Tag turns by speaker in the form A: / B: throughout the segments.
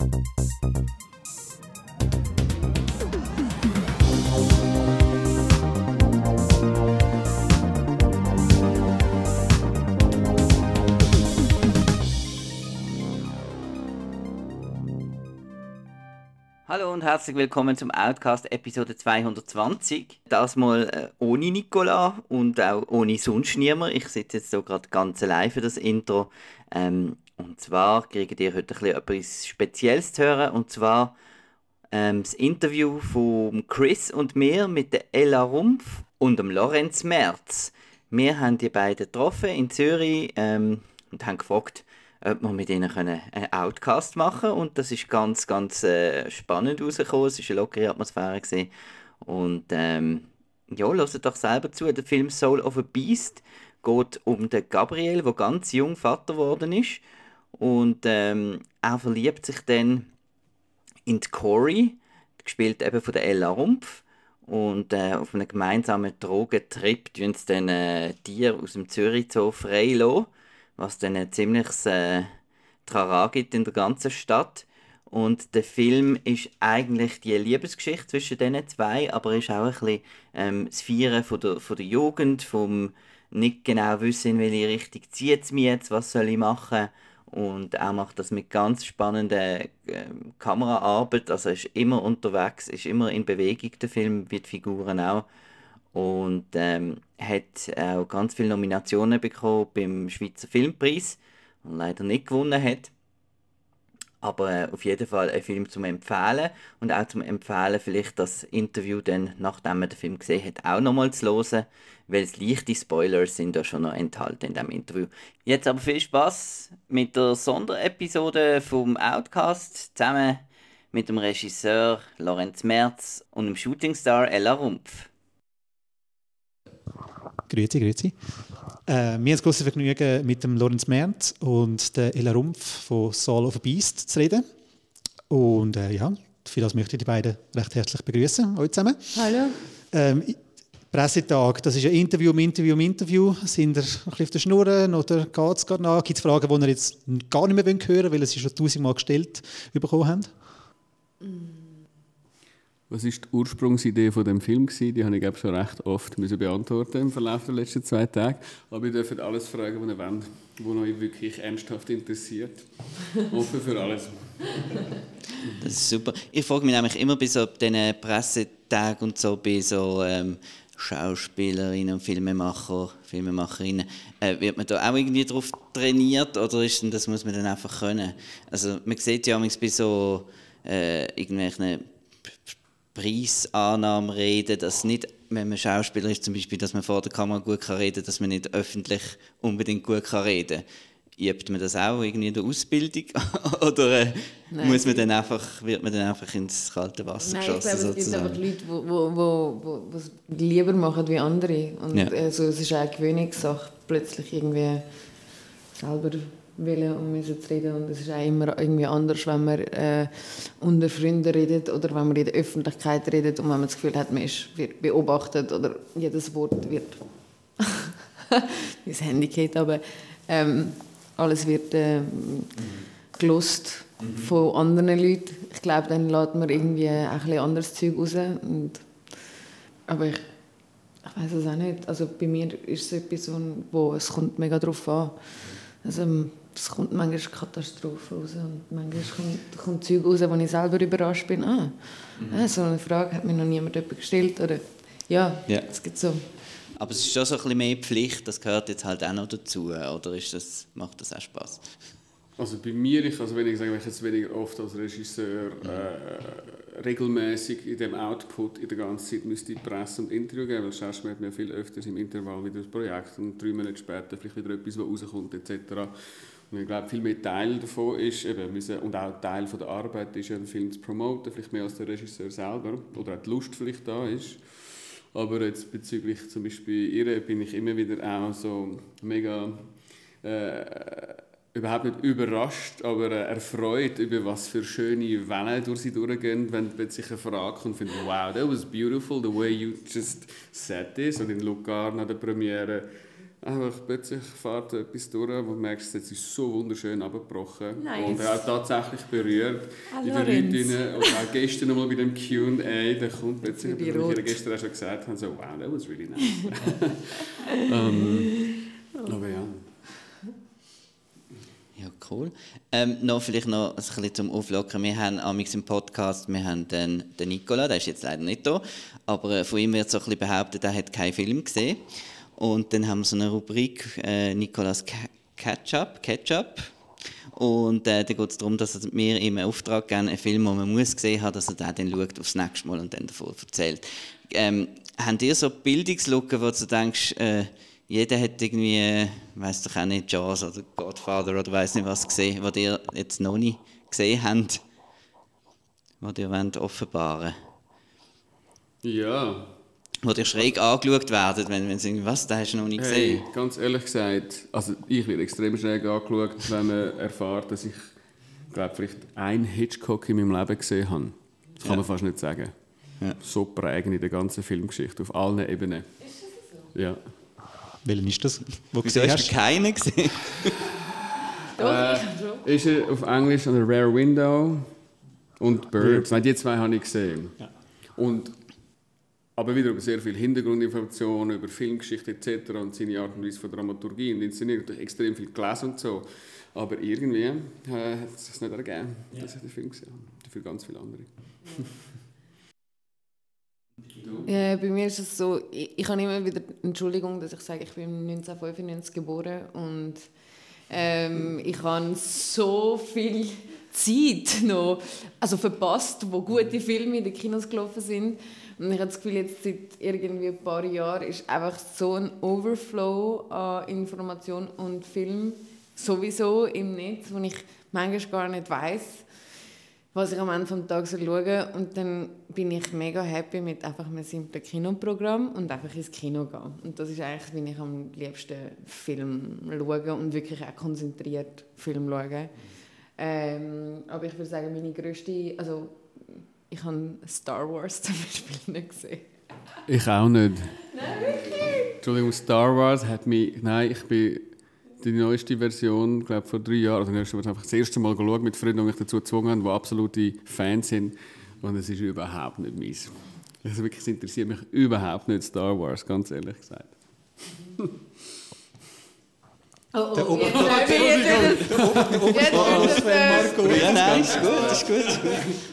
A: Hallo und herzlich willkommen zum Outcast Episode 220. Das mal äh, ohne Nicola und auch ohne sonst niemand. Ich sitze jetzt so gerade ganz allein für das Intro. Ähm, und zwar kriegt ihr heute ein etwas Spezielles zu hören. Und zwar ähm, das Interview von Chris und mir mit der Ella Rumpf und dem Lorenz Merz. Wir haben die beiden getroffen in Zürich ähm, und haben gefragt, ob wir mit ihnen einen Outcast machen können. Und das ist ganz, ganz äh, spannend rausgekommen. Es war eine lockere Atmosphäre. Gewesen. Und ähm, ja, hört doch selber zu. Der Film Soul of a Beast geht um den Gabriel, der ganz jung Vater geworden ist. Und ähm, er verliebt sich dann in die Cory, gespielt eben von der Ella Rumpf. Und äh, auf einem gemeinsamen Drogentrip tun sie dann äh, Tiere aus dem Zürich Zoo freilassen was dann ein ziemliches äh, Trara gibt in der ganzen Stadt. Und der Film ist eigentlich die Liebesgeschichte zwischen diesen zwei, aber ist auch ein bisschen ähm, das Feiern von der, von der Jugend, vom nicht genau wissen, in welche Richtung zieht es mich jetzt, was soll ich machen. Und er macht das mit ganz spannender äh, Kameraarbeit, also ist immer unterwegs, ist immer in Bewegung, der Film, wie die Figuren auch und ähm, hat auch ganz viele Nominationen bekommen beim Schweizer Filmpreis und leider nicht gewonnen hat. Aber äh, auf jeden Fall ein Film zum Empfehlen und auch zum Empfehlen vielleicht das Interview dann, nachdem man den Film gesehen hat, auch nochmal zu hören, weil es leichte Spoilers sind da schon noch enthalten in diesem Interview. Jetzt aber viel Spaß mit der Sonderepisode vom Outcast zusammen mit dem Regisseur Lorenz Merz und dem Shootingstar Ella Rumpf.
B: Grüezi, grüezi. Äh, mir ist großes Vergnügen, mit dem Lorenz Merz und der Ella Rumpf von Soul of a Beast zu reden. Und äh, ja, für das möchte ich die beiden recht herzlich begrüßen, euch zusammen.
C: Hallo.
B: Ähm, Pressetag, das ist ein Interview um Interview um Interview. Sind ihr ein bisschen auf der Schnur oder geht es gerade nach? Gibt es Fragen, die ihr jetzt gar nicht mehr hören wollt, weil ihr sie schon tausendmal gestellt bekommen habt?
D: Mm. Was war die Ursprungsidee von dem Film gewesen? Die habe ich glaube schon recht oft müssen beantworten im Verlauf der letzten zwei Tage. Aber ihr dürft alles fragen, was ihr wollt, was euch wirklich ernsthaft interessiert. Offen für alles.
A: Das ist super. Ich frage mich nämlich immer bei so diesen Pressetagen und so bei so ähm, Schauspielerinnen und Filmemacher, Filmemacherinnen, äh, wird man da auch irgendwie darauf trainiert oder ist denn, das muss man dann einfach können? Also man sieht ja bei so äh, irgendwelchen Preisannahme reden, dass nicht, wenn man Schauspieler ist, zum Beispiel, dass man vor der Kamera gut kann reden kann, dass man nicht öffentlich unbedingt gut kann reden kann. Übt man das auch irgendwie in der Ausbildung? Oder äh, muss man dann einfach, wird man dann einfach ins kalte Wasser
C: Nein,
A: geschossen?
C: Ich glaube, es gibt einfach Leute, die wo, wo, wo, wo es lieber machen wie andere. Und ja. also, es ist eine Gewöhnungssache, plötzlich irgendwie selber wollen und müssen zu reden. Und es ist auch immer irgendwie anders, wenn man äh, unter Freunden redet oder wenn man in der Öffentlichkeit redet und wenn man das Gefühl hat, man ist, wird beobachtet oder jedes Wort wird mein Handy geht, aber ähm, alles wird äh, gelost mhm. von anderen Leuten. Ich glaube, dann lädt man irgendwie ein bisschen anderes Zeug raus. Und, aber ich, ich weiß es auch nicht. Also bei mir ist es etwas, wo es kommt mega drauf an. Also, es kommt manchmal Katastrophe raus und manchmal kommt, kommt Zeug raus, wo ich selber überrascht bin. Ah, mhm. so eine Frage hat mir noch niemand gestellt. Oder, ja, ja, es gibt so.
A: Aber es ist schon so ein bisschen mehr Pflicht, das gehört jetzt halt auch noch dazu, oder ist das, macht das auch Spaß?
D: Also bei mir, ich, also wenn ich sage, ich jetzt weniger oft als Regisseur äh, regelmäßig in dem Output in der ganzen Zeit müsste die Presse und Interview geben, weil sonst hat man viel öfters im Intervall wieder das Projekt und drei Monate später vielleicht wieder etwas, was rauskommt etc. Ich glaube, viel mehr Teil davon ist, eben, müssen, und auch Teil von der Arbeit ist, einen Film zu promoten, vielleicht mehr als der Regisseur selber, oder auch die Lust vielleicht da ist. Aber jetzt bezüglich zum Beispiel ihr bin ich immer wieder auch so mega äh, überhaupt nicht überrascht, aber äh, erfreut über was für schöne Wellen durch sie durchgehen, wenn plötzlich eine Frage kommt und findet, wow, that was beautiful, the way you just said this. Und in Locarno, der Premiere, Einfach plötzlich fährt etwas durch, wo du merkst, es ist so wunderschön abgebrochen.
C: Nice.
D: Und er hat tatsächlich berührt
C: Ah,
D: in den. Leuten. Und auch gestern nochmal bei dem Q&A, da kommt plötzlich, was ich
C: Rot.
D: gestern auch schon gesagt habe, so, wow, that was really nice. ähm, aber ja.
A: Ja, cool. Ähm, noch vielleicht noch ein bisschen zum Auflockern. Wir haben amix im Podcast, wir haben den, den Nicola, der ist jetzt leider nicht da, aber äh, von ihm wird so ein bisschen behauptet, er hat keinen Film gesehen. Und dann haben wir so eine Rubrik, äh, Nicolas Ketchup, Ketchup. Und äh, da geht es darum, dass er mir im Auftrag gerne einen Film, den man muss gesehen haben, dass er den dann schaut aufs nächste Mal und dann davon erzählt. Ähm, habt ihr so Bildungslücken, wo du denkst, äh, jeder hat irgendwie, äh, weiß doch auch nicht, Jaws oder Godfather oder weiß nicht was gesehen, was ihr jetzt noch nicht gesehen habt, was ihr wollt offenbaren
D: Ja,
A: Wo ihr schräg angeschaut werdet, wenn, wenn sie sagen, was, das hast du noch nicht
D: Hey,
A: gesehen.
D: ganz ehrlich gesagt, also ich werde extrem schräg angeschaut, wenn man erfährt, dass ich glaube vielleicht ein Hitchcock in meinem Leben gesehen habe. Das kann
A: Ja.
D: man fast nicht sagen.
A: Ja.
D: So prägend in der ganzen Filmgeschichte, auf allen Ebenen. Ja.
B: Welchen ist das? Wo
A: Wieso
B: gesehen
A: hast du keinen gesehen?
D: Äh. Ist er auf Englisch an der Rare Window und Birds. Nein, die zwei habe ich gesehen.
B: Ja.
D: Und, aber wieder über sehr viel Hintergrundinformationen, über Filmgeschichte etc. und seine Art und Weise von Dramaturgie und Inszenierung. Ich habe extrem viel gelesen und so. Aber irgendwie äh, hat es sich nicht ergeben, dass ich den Film gesehen habe. Dafür ganz viele andere.
C: Ja, bei mir ist es so, ich, ich habe immer wieder Entschuldigung, dass ich sage, ich bin 1995 geboren und ähm, ich habe so viel Zeit noch also verpasst, wo gute Filme in den Kinos gelaufen sind. Und ich habe das Gefühl, jetzt seit irgendwie ein paar Jahren ist einfach so ein Overflow an Information und Film sowieso im Netz, wo ich manchmal gar nicht weiß was ich am Ende des Tages schaue. Und dann bin ich mega happy mit einfach einem simplen Kinoprogramm und einfach ins Kino gehen. Und das ist eigentlich, wie ich am liebsten Film schaue und wirklich auch konzentriert Film schaue. Ähm, aber ich würde sagen, meine grösste, also ich habe Star Wars zum Beispiel nicht gesehen.
D: Ich auch nicht. Nein, wirklich? Entschuldigung, Star Wars hat mich... Nein, ich bin die neueste Version, glaube vor drei Jahren, also ich habe einfach das erste Mal geschaut mit Freunden, die mich dazu gezwungen haben, die absolute Fans sind. Und es ist überhaupt nicht meins. Also wirklich, es interessiert mich überhaupt nicht Star Wars, ganz ehrlich gesagt.
C: Oh,
B: Der
C: oh,
B: Ober-
C: ich jetzt- jetzt-
B: Marco.
A: Ja, nein, ist gut, ist gut.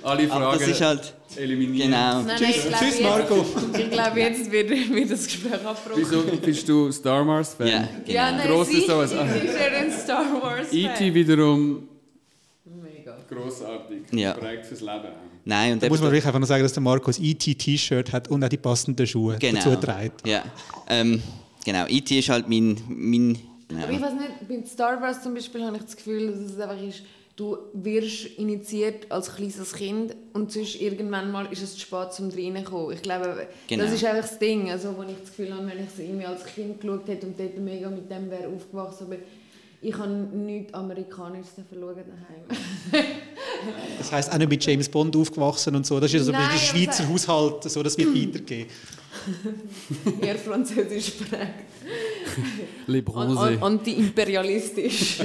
D: Alle
A: Aber
D: Fragen
A: das ist halt,
D: eliminiert.
A: genau.
C: Nein, nein,
B: Tschüss,
C: glaube,
B: tschüss,
C: jetzt-
B: Marco.
C: Ich glaube, jetzt wird, wird das Gespräch abgebrochen.
D: Wieso bist du Star Wars-Fan?
A: Ja,
C: Ja,
A: genau.
C: nein,
D: Grosses
C: sie, ist ja ein Star Wars
D: E.T. wiederum
C: Mega.
D: grossartig,
A: Ja.
D: prägt fürs Leben.
A: Nein, und
B: Da muss man wirklich einfach noch sagen, dass der Marco ein ET-T-Shirt hat und auch die passenden Schuhe
A: genau.
B: dazu trägt.
A: Ja, ähm, genau. E.T. ist halt mein, mein
C: Aber ich
A: ja.
C: weiß nicht, bei Star Wars zum Beispiel habe ich das Gefühl, dass es einfach ist, du wirst initiiert als kleines Kind und sonst irgendwann mal ist es zu spät, um reinzukommen. Ich glaube,
A: Genau.
C: das ist einfach das Ding, also, wo ich das Gefühl habe, wenn ich es irgendwie als Kind geschaut hätte und dort mega mit dem wäre aufgewachsen, aber ich habe nichts Amerikanisches schauen daheim.
B: Das heisst, auch nicht mit James Bond aufgewachsen und so. Das ist also
C: Nein,
B: der Schweizer Haushalt, so, das wird weitergehen.
C: Eher französisch prägt.
D: Le
C: An,
D: Bronze.
C: an, anti-imperialistisch.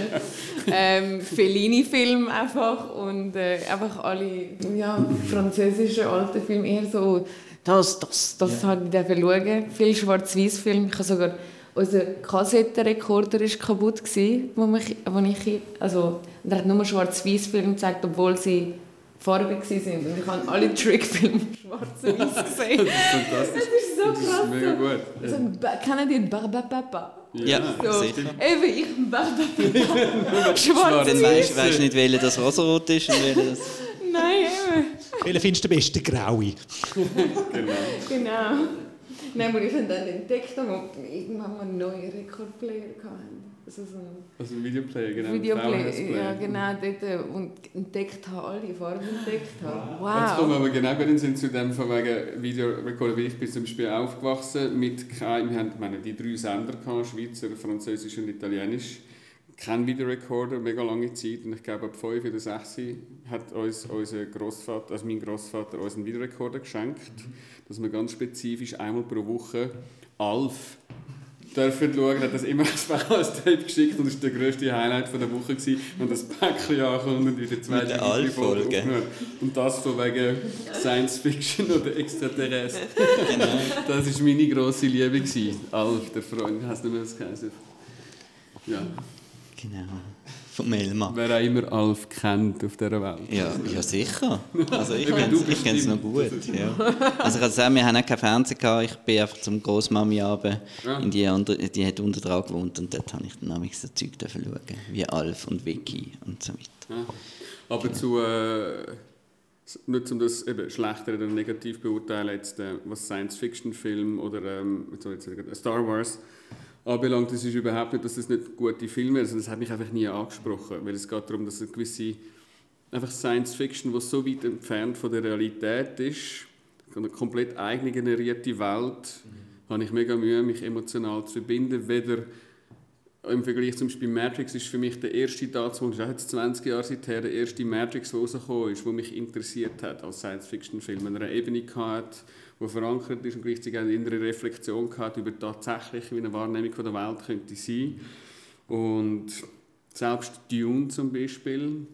C: ähm, Fellini-Film einfach und äh, einfach alle ja, französische alte Filme eher so das, das, das habe ich dürfen schauen. Viel Schwarz-Weiß-Film. Ich habe sogar unser Kassettenrekorder ist kaputt gsi, wo, mich, wo ich also und er hat nur Schwarz-Weiß-Film gezeigt, obwohl sie Farbe sind und ich habe alle Trickfilme schwarz-weiß gesehen.
D: Fantastisch.
C: Das ist so
D: Das ist
C: krass.
D: mega gut.
C: So, Ba- kennen die Barbapapa?
A: Ja,
C: So,
A: sicher.
C: eben, ich bin Barbapapa.
A: Dann
C: Schwarz-Weiß.
A: weißt weißt du nicht, welcher das rosarot ist und welcher das...
C: Nein, eben.
B: Welchen findest du den besten? Graue.
C: Genau. Nein, aber ich habe dann entdeckt, dass wir irgendwann mal einen neuen Rekordplayer hatten. Also so ein
D: Also ein Videoplayer, genau.
C: Videoplayer,
D: VHS-Player.
C: ja genau, dort äh, und entdeckt habe, alle Farben entdeckt habe.
D: Jetzt kommen wir
C: Wow.
D: aber genau bei den Sinn zu dem von wegen Videorekorder, weil ich bin zum Beispiel aufgewachsen mit keinem, wir haben ich meine, die drei Sender gehabt, Schweizer, Französisch und Italienisch. Kein Videorekorder, mega lange Zeit. Und ich glaube, ab 5 oder 6 hat uns unser Großvater, also mein Großvater, uns einen Videorekorder geschenkt, dass wir ganz spezifisch einmal pro Woche Alf dürfen schauen, hat das immer als Tape geschickt und das war der grösste Highlight von der Woche, gewesen, wenn das Päckchen ankommt und wieder zwei,
A: drei Folgen
D: Und das von wegen Science Fiction oder Extraterrest. genau. Das war meine grosse Liebe. Gewesen. Alf, der Freund, hast du nicht mehr das geheißen? Ja.
A: Genau vom Elmar.
D: Wer auch immer Alf kennt auf dieser Welt.
A: Ja, ja sicher. Also ich kenne es noch gut. Ja. Also ich kann sagen, wir haben auch kein Fernsehen gehabt. Ich bin einfach zum Großmami runter, ja. in die andere, die hat unter dran gewohnt und dort habe ich dann nämlich so Zeug schauen, wie Alf und Vicky und so weiter. Ja.
D: Aber ja. zu äh, nicht um das eben schlechter oder negativ beurteilen, jetzt, äh, was Science-Fiction-Film oder ähm, Star Wars anbelangt, das ist überhaupt nicht, dass das nicht gute Filme sind. Das hat mich einfach nie angesprochen, weil es geht darum, dass eine gewisse einfach Science Fiction, die so weit entfernt von der Realität ist, eine komplett eigene generierte Welt, mhm. habe ich mega Mühe, mich emotional zu verbinden. Weder im Vergleich zum Beispiel Matrix ist für mich der erste dazu, das ist jetzt 20 Jahre seither, der erste Matrix, der rausgekommen ist, der mich interessiert hat als Science-Fiction-Film. Wenn er eine Ebene hatte, die verankert ist und gleichzeitig eine innere Reflexion hat über tatsächlich, wie eine Wahrnehmung von der Welt könnte sein. Und selbst Dune zum Beispiel,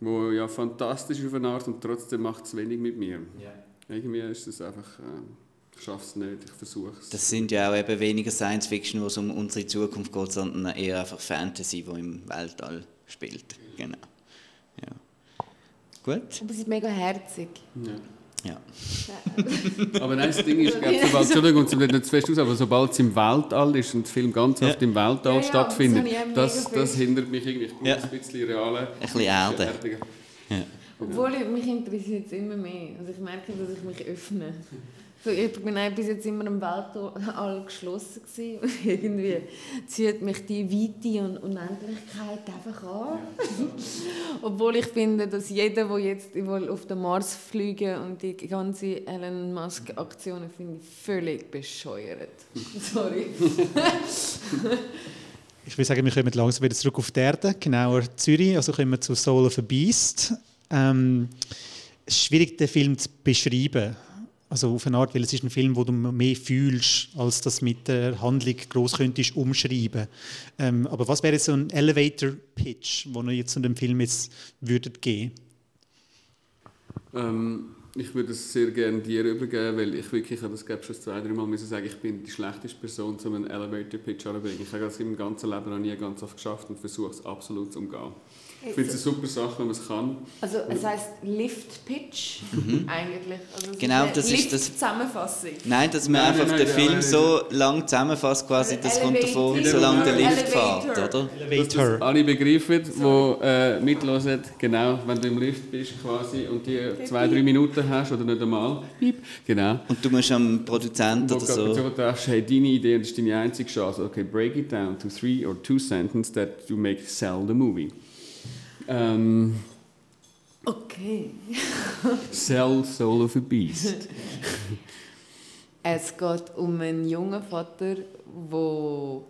D: wo ja fantastisch ist auf eine Art und trotzdem macht es wenig mit mir. Yeah. Irgendwie ist es einfach... Äh, ich schaffe es nicht, ich versuche es.
A: Das sind ja auch eben weniger Science Fiction, wo es um unsere Zukunft geht, sondern eher einfach Fantasy, die im Weltall spielt. Genau. Ja. Gut.
C: Aber sie ist mega herzig.
A: Ja. Ja.
D: aber nein, das Ding ist, glaube, sobald, Entschuldigung, es nicht zu fest aus, aber sobald es im Weltall ist und der Film ganz oft im Weltall ja, stattfindet, das, das, das, hindert mich irgendwie. Ich ja. ein bisschen reale.
A: Ein bisschen Erde.
C: Ja. Obwohl, mich interessiert es immer mehr. Also ich merke, dass ich mich öffne. So, ich bin bis jetzt immer im Weltall geschlossen gewesen. und irgendwie zieht mich die Weite und Unendlichkeit einfach an. Obwohl ich finde, dass jeder, der jetzt auf den Mars fliegen und die ganze Elon Musk Aktionen finde ich völlig bescheuert. Sorry.
B: ich würde sagen, wir kommen langsam wieder zurück auf die Erde, genauer Zürich, also kommen wir zu Soul of a Beast. Ähm, es ist schwierig, den Film zu beschreiben. Also auf eine Art, weil es ist ein Film, wo du mehr fühlst, als das mit der Handlung groß könntest umschreiben. Ähm, aber was wäre so ein Elevator Pitch, wo ihr jetzt zu dem Film jetzt würdet geben?
D: Ähm, ich würde es sehr gerne dir übergeben, weil ich wirklich, das gab schon zwei, drei Mal müssen sagen, ich bin die schlechteste Person, um einen Elevator Pitch anzubringen. Ich habe das im ganzen Leben noch nie ganz oft geschafft und versuche es absolut zu umgehen. Ich finde es eine super Sache, wenn man es kann.
C: Also es heisst Lift Pitch mhm. eigentlich. Also
A: genau, das
C: Lift
A: ist das.
C: Zusammenfassung.
A: Nein, dass man nein, einfach nein, den nein, Film so lang zusammenfasst, quasi, das kommt davon, solange der Lift fährt, oder?
D: Elevator. Dass alle begreifen, die äh, mithören, genau, wenn du im Lift bist quasi und die zwei, drei Minuten hast oder nicht einmal, genau.
A: Und du musst am Produzent oder so...
D: Du denkst, hey, deine Idee, das ist deine einzige Chance. Okay, break it down to three or two sentences that you make sell the movie. Ähm,
C: okay.
D: Cell Soul of a Beast.
C: es geht um einen jungen Vater, der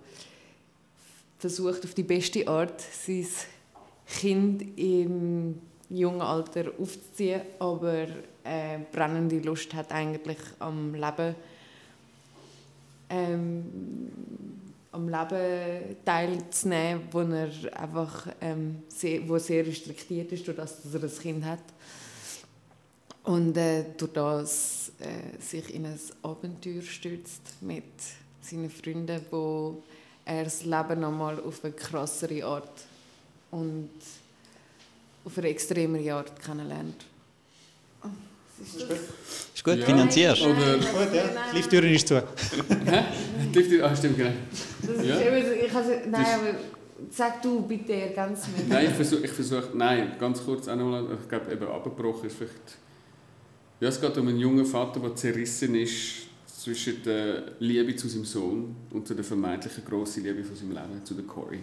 C: versucht, auf die beste Art sein Kind im jungen Alter aufzuziehen, aber eine brennende Lust hat eigentlich am Leben. Ähm, am Leben teilzunehmen, wo er einfach ähm, sehr, wo sehr restriktiert ist, durch das, dass er ein Kind hat. Und äh, durch das äh, sich in ein Abenteuer stürzt mit seinen Freunden, wo er das Leben nochmal auf eine krassere Art und auf eine extremere Art kennenlernt.
A: Ist, ist gut, ja. finanzierst?
B: Oder gut, ja. Die Lifttür ist zu.
D: Hä? Die Lifttür, ah, stimmt, genau.
C: Ja. Ich also, nein, aber sag du bitte, ergänz
D: mich. Nein, ich versuche, ich versuch, nein, ganz kurz auch nochmal, ich glaube, eben abgebrochen ist vielleicht... Ja, es geht um einen jungen Vater, der zerrissen ist zwischen der Liebe zu seinem Sohn und zu der vermeintlichen grossen Liebe von seinem Leben, zu der Corey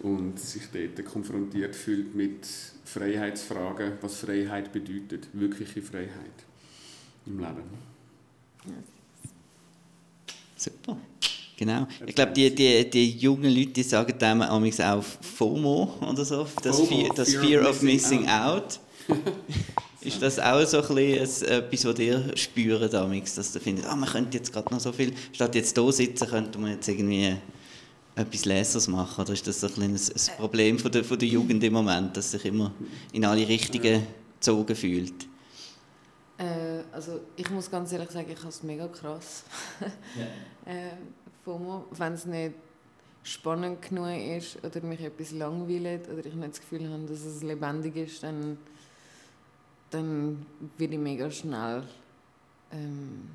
D: und sich dort konfrontiert fühlt mit Freiheitsfragen, was Freiheit bedeutet, wirkliche Freiheit im Leben.
A: Super. Genau. Ich glaube, die, die, die jungen Leute die sagen dem auch FOMO oder so, das, FOMO, Fear, das Fear, of Missing Out. out. Ist das auch so ein bisschen etwas, was ihr spürt, damals, dass ihr findet, ah, man könnte jetzt gerade noch so viel, statt jetzt hier sitzen, könnte man jetzt irgendwie etwas Leseres machen? Oder ist das ein, ein, ein Problem von der, von der Jugend im Moment, dass sich immer in alle Richtungen gezogen fühlt?
C: Äh, also ich muss ganz ehrlich sagen, ich habe es mega krass. Ja. äh, FOMO, wenn es nicht spannend genug ist oder mich etwas langweilt oder ich nicht das Gefühl habe, dass es lebendig ist, dann, dann werde ich mega schnell ähm,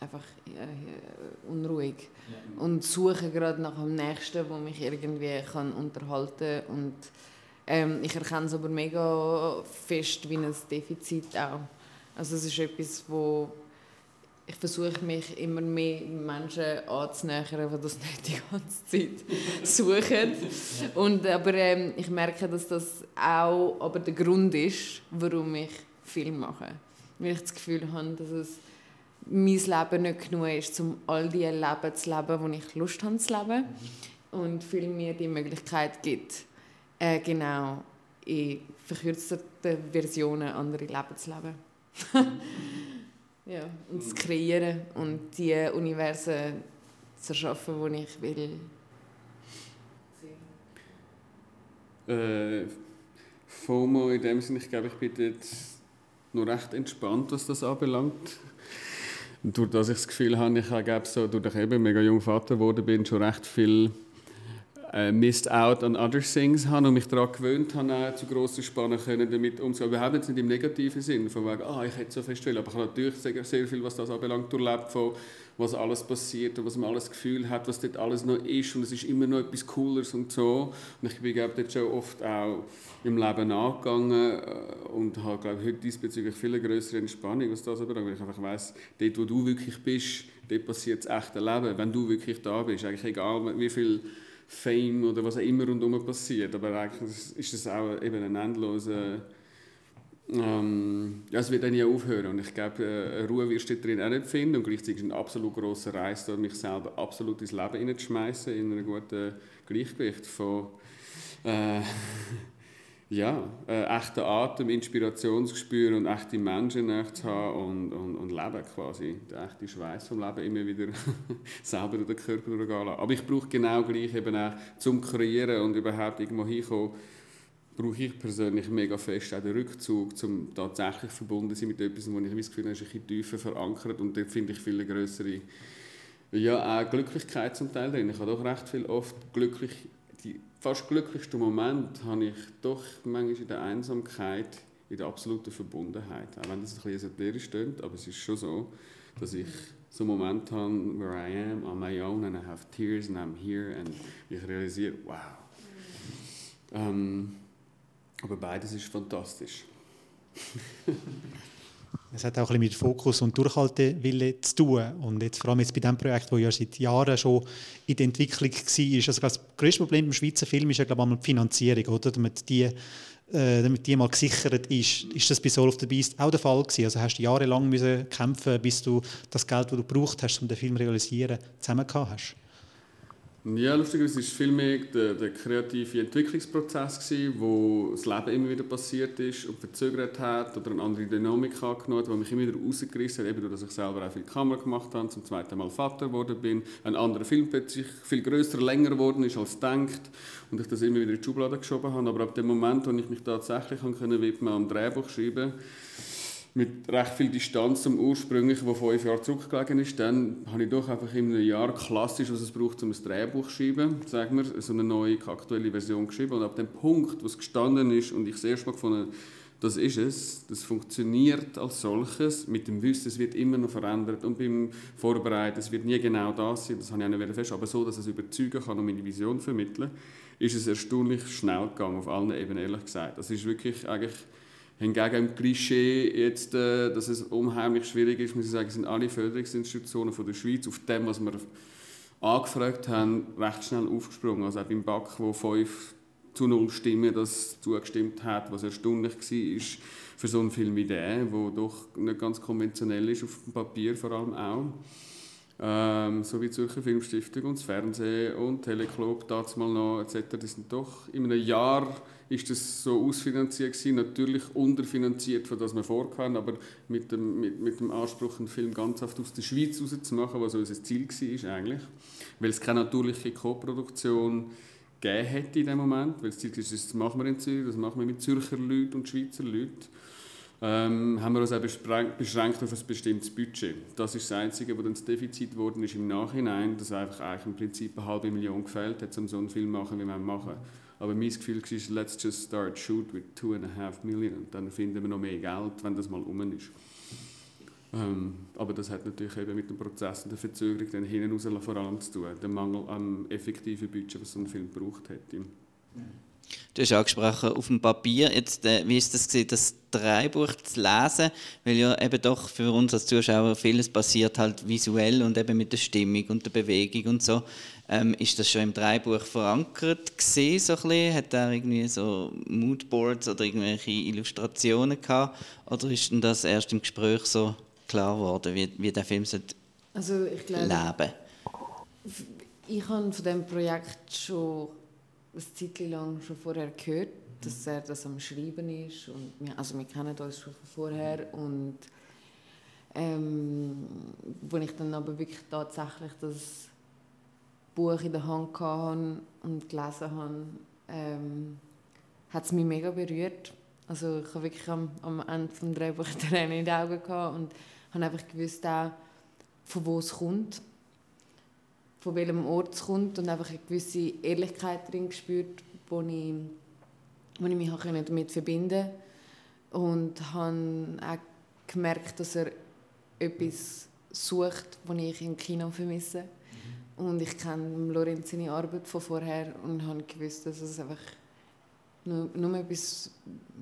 C: einfach äh, unruhig ja. und suche gerade nach dem Nächsten, wo mich irgendwie kann unterhalten und ähm, ich erkenne es aber mega fest wie ein Defizit auch. Also es ist etwas, wo ich versuche mich immer mehr Menschen anzunähern, die das nicht die ganze Zeit suchen. Und, aber ähm, ich merke, dass das auch aber der Grund ist, warum ich Film mache. Weil ich das Gefühl habe, dass es mein Leben nicht genug ist, um all die Leben zu leben, wo ich Lust habe zu leben. Und viel mir die Möglichkeit gibt, äh, genau in verkürzten Versionen andere Leben zu leben. ja, und zu kreieren und die Universen zu erschaffen, die ich will.
D: Äh, FOMO in dem Sinne, ich glaube, ich bin jetzt noch recht entspannt, was das anbelangt. Und durch das ich das Gefühl habe, ich habe so, durch ich eben mega jung Vater geworden bin, schon recht viel äh, missed out on other things habe und mich daran gewöhnt habe, auch zu grossen Spannen können damit umzugehen. Überhaupt jetzt nicht im negativen Sinn, von wegen, ah, ich hätte so fest will, aber ich habe natürlich sehr, sehr viel, was das anbelangt, durchlebt, von was alles passiert und was man alles Gefühl hat, was dort alles noch ist und es ist immer noch etwas Cooleres und so. Und ich bin, glaube dort schon oft auch im Leben angegangen äh, und habe, glaube heute diesbezüglich viel größere Entspannung, was das anbelangt, weil ich einfach weiss, dort, wo du wirklich bist, dort passiert das echte Leben, wenn du wirklich da bist, eigentlich egal, wie viel Fame oder was auch immer rundherum passiert. Aber eigentlich ist es auch eben ein endloser. Ähm, ja, es wird dann nie aufhören und ich glaube, äh, Ruhe wirst du drin auch nicht finden und gleichzeitig ist ein absolut grosser Reis, mich selber absolut ins Leben hineinzuschmeißen in einem guten Gleichgewicht von äh, ja, äh, echten Atem, Inspirationsgespür und echte Menschen zu haben und, und, und Leben quasi. Der echte Schweiß vom Leben immer wieder selber durch den Körper durchgehen. Aber ich brauche genau gleich eben auch zum Kreieren und überhaupt irgendwo hinkommen, brauche ich persönlich mega fest auch den Rückzug, um tatsächlich verbunden sein mit etwas, wo ich das Gefühl habe, ist ein bisschen tiefer verankert und dort finde ich viele größere ja, auch Glücklichkeit zum Teil drin. Ich habe doch recht viel oft glücklich fast glücklichsten Moment habe ich doch manchmal in der Einsamkeit, in der absoluten Verbundenheit. Auch wenn das ein bisschen esoterisch klingt, aber es ist schon so, dass ich so einen Moment habe, where I am on my own and I have tears and I'm here and ich realisiere, wow. Ähm, aber beides ist fantastisch.
B: Es hat auch ein bisschen mit Fokus und Durchhaltewille zu tun. Und jetzt, vor allem jetzt bei diesem Projekt, das ja seit Jahren schon in der Entwicklung war. Also das größte Problem beim Schweizer Film ist ja, glaube ich, die Finanzierung, oder? Damit die, äh, damit die mal gesichert ist. Ist das bei Soul of the Beast auch der Fall gewesen? Also hast du jahrelang müssen kämpfen, bis du das Geld, das du braucht hast, um den Film zu realisieren, zusammen hast?
D: Ja, lustigerweise war es viel mehr der, der kreative Entwicklungsprozess, gewesen, wo das Leben immer wieder passiert ist und verzögert hat oder eine andere Dynamik angenommen hat, die mich immer wieder rausgerissen hat, eben dass ich selber auch viel Kamera gemacht habe, zum zweiten Mal Vater geworden bin, ein anderer Film plötzlich viel größer, länger geworden ist als gedacht und ich das immer wieder in die Schublade geschoben habe. Aber ab dem Moment, wo ich mich tatsächlich widmen am Drehbuch schreiben mit recht viel Distanz zum ursprünglichen, wo fünf Jahre zurückgelegen ist, dann habe ich doch einfach in einem Jahr klassisch, was es braucht, um ein Drehbuch zu schreiben, sagen wir, so eine neue, aktuelle Version geschrieben. Und ab dem Punkt, wo es gestanden ist und ich das erste Mal gefunden das ist es, das funktioniert als solches, mit dem Wissen, es wird immer noch verändert und beim Vorbereiten, es wird nie genau das sein, das habe ich auch nicht fest, aber so, dass es überzeugen kann und meine Vision vermitteln, ist es erstaunlich schnell gegangen, auf allen Ebenen, ehrlich gesagt. Das ist wirklich eigentlich Hingegen im Klischee, jetzt, äh, dass es unheimlich schwierig ist, muss ich sagen, sind alle Förderungsinstitutionen von der Schweiz auf dem, was wir angefragt haben, recht schnell aufgesprungen. Also auch beim BAC, wo 5 zu 0 Stimmen das zugestimmt hat, was erstaunlich war für so einen Film wie der, der doch nicht ganz konventionell ist, auf dem Papier vor allem auch. Ähm, so wie die Zürcher Filmstiftung und das Fernsehen und Teleclub, dazu mal noch etc. Die sind doch in einem Jahr ist das so ausfinanziert gewesen, natürlich unterfinanziert, von das wir vorhatten, aber mit dem, mit, mit dem Anspruch, einen Film ganz oft aus der Schweiz rauszumachen, was unser Ziel war eigentlich, weil es keine natürliche Co-Produktion gegeben hätte in dem Moment, weil das Ziel ist, das machen wir in Zürich, das machen wir mit Zürcher Leuten und Schweizer Leuten ähm, haben wir uns auch beschränkt auf ein bestimmtes Budget. Das ist das Einzige, was dann das Defizit geworden ist im Nachhinein, dass einfach eigentlich im Prinzip eine halbe Million gefällt hat, um so einen Film zu machen, wie wir machen. Aber mein Gefühl war, let's just start shoot with two and a half million. Dann finden wir noch mehr Geld, wenn das mal um ist. Ähm, aber das hat natürlich eben mit dem Prozess und der Verzögerung dann hinten raus vor allem zu tun. Der Mangel am effektiven Budget, was so ein Film braucht hätte.
A: Du hast angesprochen, auf dem Papier, jetzt, äh, wie ist das gewesen, das Drehbuch zu lesen, weil ja eben doch für uns als Zuschauer vieles passiert halt visuell und eben mit der Stimmung und der Bewegung und so. Ähm, ist das schon im Drehbuch verankert gewesen, so ein bisschen? Hat er irgendwie so Moodboards oder irgendwelche Illustrationen gehabt? Oder ist denn das erst im Gespräch so klar geworden, wie, wie der Film sollte
C: also ich glaube,
A: leben?
C: Ich habe von diesem Projekt schon eine Zeit lang schon vorher gehört, dass er das am Schreiben ist. Und wir, also wir kennen uns schon von vorher. Und ähm, als ich dann aber wirklich tatsächlich das Buch in der Hand hatte und gelesen habe, ähm, hat es mich mega berührt. Also ich habe wirklich am, am Ende des Drehbuchs Tränen in den Augen gehabt und habe einfach gewusst, auch, von wo es kommt von welchem Ort es kommt und einfach eine gewisse Ehrlichkeit drin gespürt, wo ich, wo ich mich damit verbinden konnte. Und habe auch gemerkt, dass er etwas sucht, das ich im Kino vermisse. Mhm. Und ich kenne Lorenz seine Arbeit von vorher und habe gewusst, dass es einfach nur, nur etwas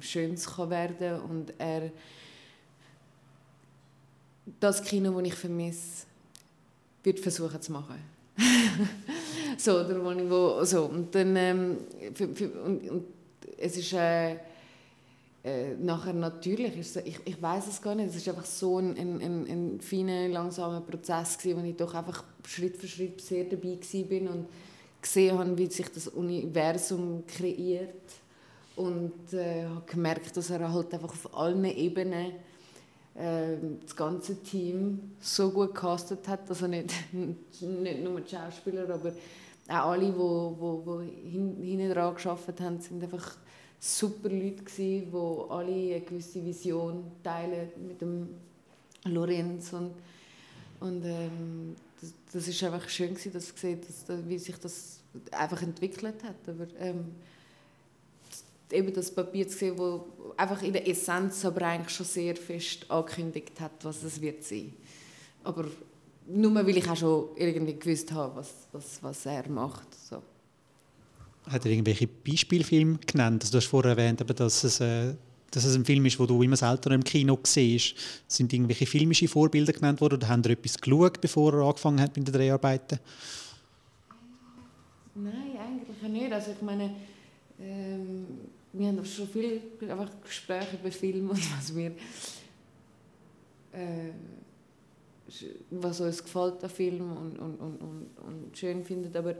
C: Schönes kann werden kann und er das Kino, das ich vermisse, wird versuchen zu machen. so, oder wo ich wo, so. Und dann, ähm, für, für, und, und es ist äh, äh, nachher natürlich, ist, ich, ich weiß es gar nicht, es ist einfach so ein, ein, ein, ein feiner, langsamer Prozess gewesen, wo ich doch einfach Schritt für Schritt sehr dabei bin und gesehen habe, wie sich das Universum kreiert und äh, habe gemerkt, dass er halt einfach auf allen Ebenen das ganze Team so gut gecastet hat, also nicht, nicht nur die Schauspieler, aber auch alle, die wo, wo, wo hinten dran gearbeitet haben, sind einfach super Leute gewesen, die alle eine gewisse Vision teilen mit dem Lorenz und, und ähm, das, ist einfach schön gewesen, dass sehen, dass, wie sich das einfach entwickelt hat, aber ähm, eben das Papier zu sehen, das einfach in der Essenz aber eigentlich schon sehr fest angekündigt hat, was es wird sein. Aber nur weil ich auch schon irgendwie gewusst habe, was, was, was er macht. So.
B: Hat er irgendwelche Beispielfilme genannt? Also du hast vorher erwähnt, dass es, äh, dass es ein Film ist, wo du immer seltener im Kino siehst. Sind irgendwelche filmische Vorbilder genannt worden oder haben ihr etwas geschaut, bevor er angefangen hat mit den Dreharbeiten?
C: Nein, eigentlich nicht. Also ich meine, ähm, wir haben schon viel einfach Gespräche über Filme und was wir äh, was uns gefällt an Film und, und, und, und, und schön findet, aber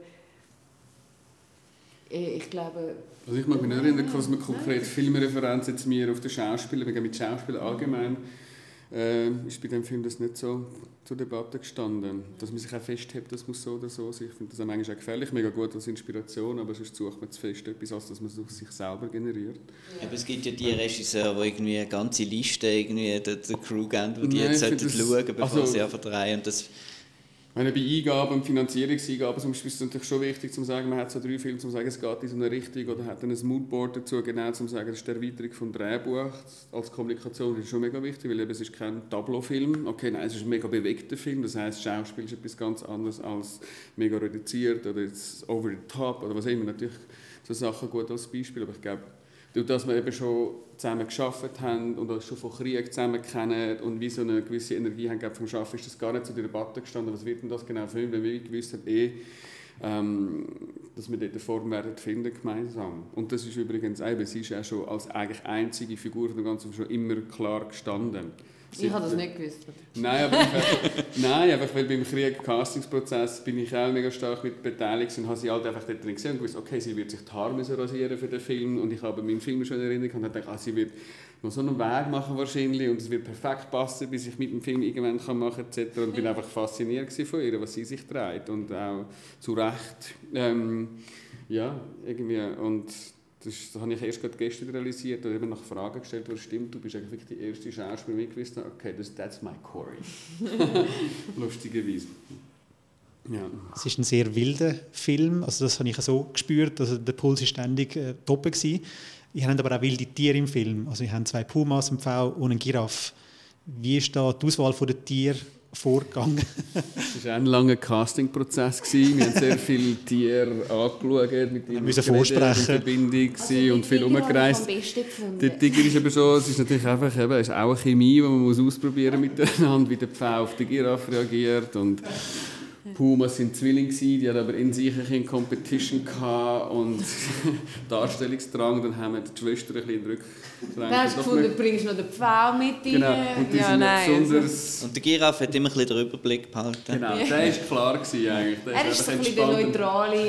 C: äh, ich glaube...
D: Also ich mag mich nicht erinnern, dass wir konkret Filmreferenzen jetzt mir auf den Schauspieler, wir gehen mit Schauspielern allgemein äh, ist bei dem Film das nicht so zur Debatte gestanden. Dass man sich auch festhebt, das muss so oder so sein. Ich finde das auch manchmal auch gefährlich, mega gut als Inspiration, aber sonst sucht man zu fest etwas, als dass man es sich selber generiert.
A: Ja. Aber es gibt ja die Regisseure, die irgendwie eine ganze Liste irgendwie der, der Crew geben, die Nein, jetzt sollten schauen, bevor also, sie drehen. Und das
D: meine, bei Eingaben und Finanzierungseingaben zum Beispiel ist es natürlich schon wichtig zu sagen, man hat so drei Filme, um zu sagen, es geht in so eine Richtung oder hat dann ein Moodboard dazu genau, um zu sagen, das ist die Erweiterung vom Drehbuch. Als Kommunikation ist schon mega wichtig, weil eben, es ist kein Tableau-Film. Okay, nein, es ist ein mega bewegter Film, das heißt, Schauspiel ist etwas ganz anderes als mega reduziert oder jetzt over the top oder was immer. Natürlich so Sachen gut als Beispiel, aber ich glaube, durch dass wir eben schon zusammen geschafft haben und uns schon von Krieg zusammen kennen und wie so eine gewisse Energie haben vom Schaffen, ist das gar nicht zu der Debatte gestanden, was wird denn das genau für weil wir gewusst haben, eh, ähm, dass wir dort eine Form werden finden gemeinsam. Und das ist übrigens eben, sie ist auch schon als eigentlich einzige Figur dem Ganzen schon immer klar gestanden.
C: Ich habe das nicht gewusst.
D: Nein, aber ich, nein, einfach weil beim Krieg Castingsprozess bin ich auch mega stark mit beteiligt und habe sie halt einfach dort drin gesehen und gewusst, okay, sie wird sich die Haare rasieren für den Film und ich habe meinen Film schon erinnert und habe gedacht, ah, sie wird noch so einen Weg machen wahrscheinlich und es wird perfekt passen, bis ich mit dem Film irgendwann kann machen etc. Und bin einfach fasziniert von ihr, was sie sich trägt und auch zu Recht. Ähm, ja, irgendwie und das, das habe ich erst gerade gestern realisiert und eben nach Fragen gestellt, was stimmt, du bist eigentlich die erste Schauspielerin, die gewusst okay, das, that's my Corey. Lustigerweise.
B: Ja. Es ist ein sehr wilder Film, also das habe ich so gespürt, also der Puls war ständig äh, top. Gewesen. Ihr habt aber auch wilde Tiere im Film, also ihr habt zwei Pumas, einen Pfau und einen Giraffe. Wie ist da die Auswahl der Tiere vorgegangen?
D: Es war ein langer Castingprozess. Wir haben sehr viele Tiere angeschaut, mit
B: ihnen müssen vorsprechen. in
D: Verbindung also, und viel umgereist. Der Tiger ist aber so, es ist natürlich einfach eben, es ist auch eine Chemie, die man muss ausprobieren miteinander, wie der Pfau auf die Giraffe reagiert und Pumas sind Zwillinge, die hatten aber in sich ein Competition und Darstellungsdrang. Dann haben wir die Schwester ein bisschen Rück.
C: Dann hast du gefunden, du bringst noch den Pfau mit
D: rein. Genau, und die ja, sind nein, besonders...
A: Also. Und der Giraffe hat immer ein bisschen den Überblick behalten.
D: Genau, der war klar gewesen, eigentlich. Der
C: er ist, so ein bisschen der neutrale...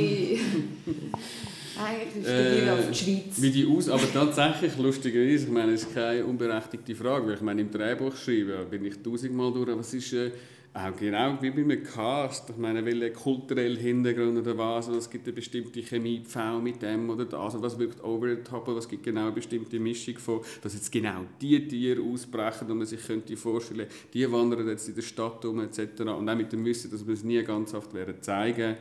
C: Eigentlich ist der Giraffe die Schweiz.
D: Wie die aus, aber tatsächlich, lustigerweise, ich meine, es ist keine unberechtigte Frage, weil ich meine, im Drehbuch schreiben bin ich tausendmal durch, was ist... Äh, auch genau wie bei einem Cast. Ich meine, welcher kulturelle Hintergrund oder was. Also es gibt eine bestimmte Chemie, Pfau mit dem oder das. Also was wirkt over the top. Es gibt genau eine bestimmte Mischung von, dass jetzt genau die Tiere ausbrechen und man sich könnte vorstellen, die wandern jetzt in der Stadt um etc. Und auch mit dem Wissen, dass wir es nie ganz oft werden zeigen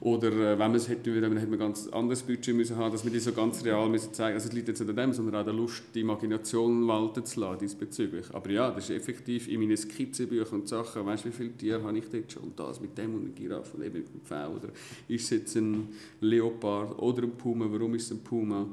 D: oder äh, wenn man es hätte, dann hätte man ein ganz anderes Budget müssen haben, dass wir die so ganz real müssen zeigen. Also es liegt jetzt nicht an dem, sondern auch der Lust, die Imagination walten zu lassen diesbezüglich. Aber ja, das ist effektiv in meinen Skizzenbüchern und Sachen, weißt du, wie viele Tiere habe ich dort schon? Und das mit dem und einer Giraffe und eben mit dem Pfau. Oder ist es jetzt ein Leopard oder ein Puma? Warum ist es ein Puma?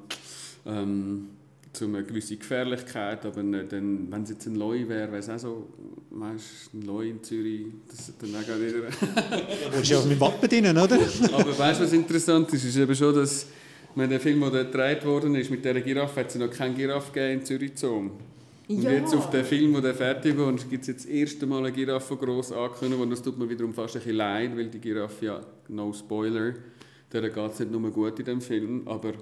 D: Ähm, zu einer gewissen Gefährlichkeit, aber dann, wenn es jetzt ein Leu wäre, wäre es auch so, weißt, ein Leu in Zürich, das ist dann auch wieder...
B: Du bist ja auch mit Wappen drin, oder?
D: aber weißt du, was interessant ist? ist eben schon, dass wenn der Film, der gedreht worden ist, mit dieser Giraffe, hat es noch keinen Giraffe gegeben in Zürich Zoo. Und ja. jetzt auf den Film, der fertig ist, gibt es jetzt das erste Mal eine Giraffe gross angekündigt und das tut mir wiederum fast ein bisschen leid, weil die Giraffe, ja, no spoiler, der geht es nicht nur gut in dem Film, aber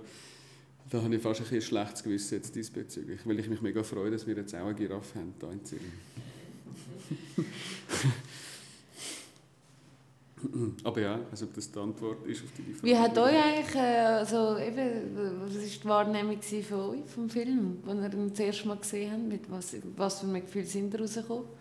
D: da habe ich fast ein, ein schlechtes Gewissen jetzt diesbezüglich, weil ich mich mega freue, dass wir jetzt auch eine Giraffe haben hier in Zürich. Aber ja, also ob das die Antwort ist auf die Frage.
C: Wie hat euch eigentlich, äh, also eben, was war die Wahrnehmung von euch vom Film, als ihr ihn das erste Mal gesehen habt? Mit was, was für ein Gefühl sind ihr rausgekommen?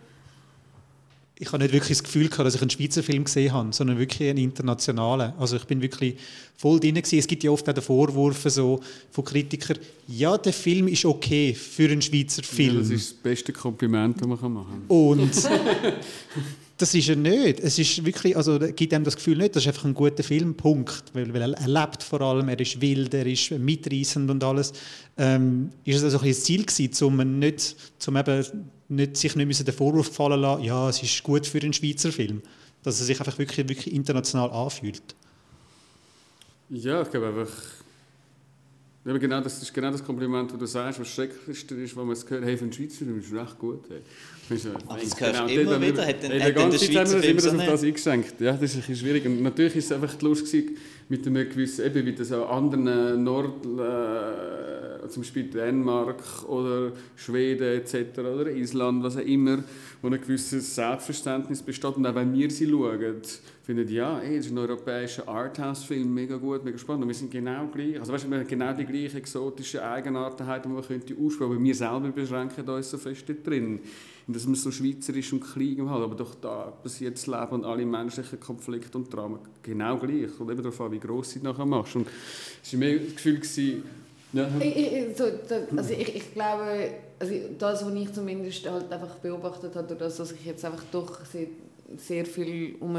B: Ich habe nicht wirklich das Gefühl gehabt, dass ich einen Schweizer Film gesehen habe, sondern wirklich einen internationalen. Also ich bin wirklich voll drin gewesen. Es gibt ja oft auch den Vorwurf so von Kritikern, ja, der Film ist okay für einen Schweizer Film. Ja,
D: das ist das beste Kompliment, das man machen kann.
B: Und das ist er nicht. Es ist wirklich, also gibt einem das Gefühl nicht, das ist einfach ein guter Film, Punkt. Weil, weil er lebt vor allem, er ist wild, er ist mitreißend und alles. Ähm, ist es also ein Ziel gewesen, um nicht, um eben nicht, sich nicht den Vorwurf gefallen lassen, ja, es ist gut für einen Schweizer Film. Dass er sich einfach wirklich, wirklich international anfühlt.
D: Ja, ich glaube einfach, genau das ist genau das Kompliment, das du sagst. Was schrecklichste ist, wenn man es hört, hey, für einen Schweizer Film ist es recht gut. Hey.
A: Aber das hörst genau, immer wieder. Hat
D: den, hat ganze Zeit haben wir das auf das eingeschränkt. Ja, das ist ein bisschen schwierig. Und natürlich war es einfach die Lust mit einem gewissen, eben wie das auch anderen Nord... Äh, zum Beispiel Dänemark oder Schweden etc. oder Island, was auch immer, wo ein gewisses Selbstverständnis besteht. Und auch wenn wir sie schauen, finden ja, ey, das ist ein europäischer Arthouse-Film, mega gut, mega spannend. Und wir sind genau gleich. Also weißt du, wir haben genau die gleichen exotischen Eigenarten, die man könnte aussprechen aber wir selber beschränken uns so fest drin. dass man so schweizerisch und klein hat, aber doch da passiert das Leben und alle menschlichen Konflikte und Dramen genau gleich. Und eben darauf an, wie gross du nachher machst. Und es war mir das Gefühl,
C: Ich, ich, so, also ich, ich glaube, also das, was ich zumindest halt einfach beobachtet habe, durch das, dass ich jetzt einfach doch sehr, sehr viel um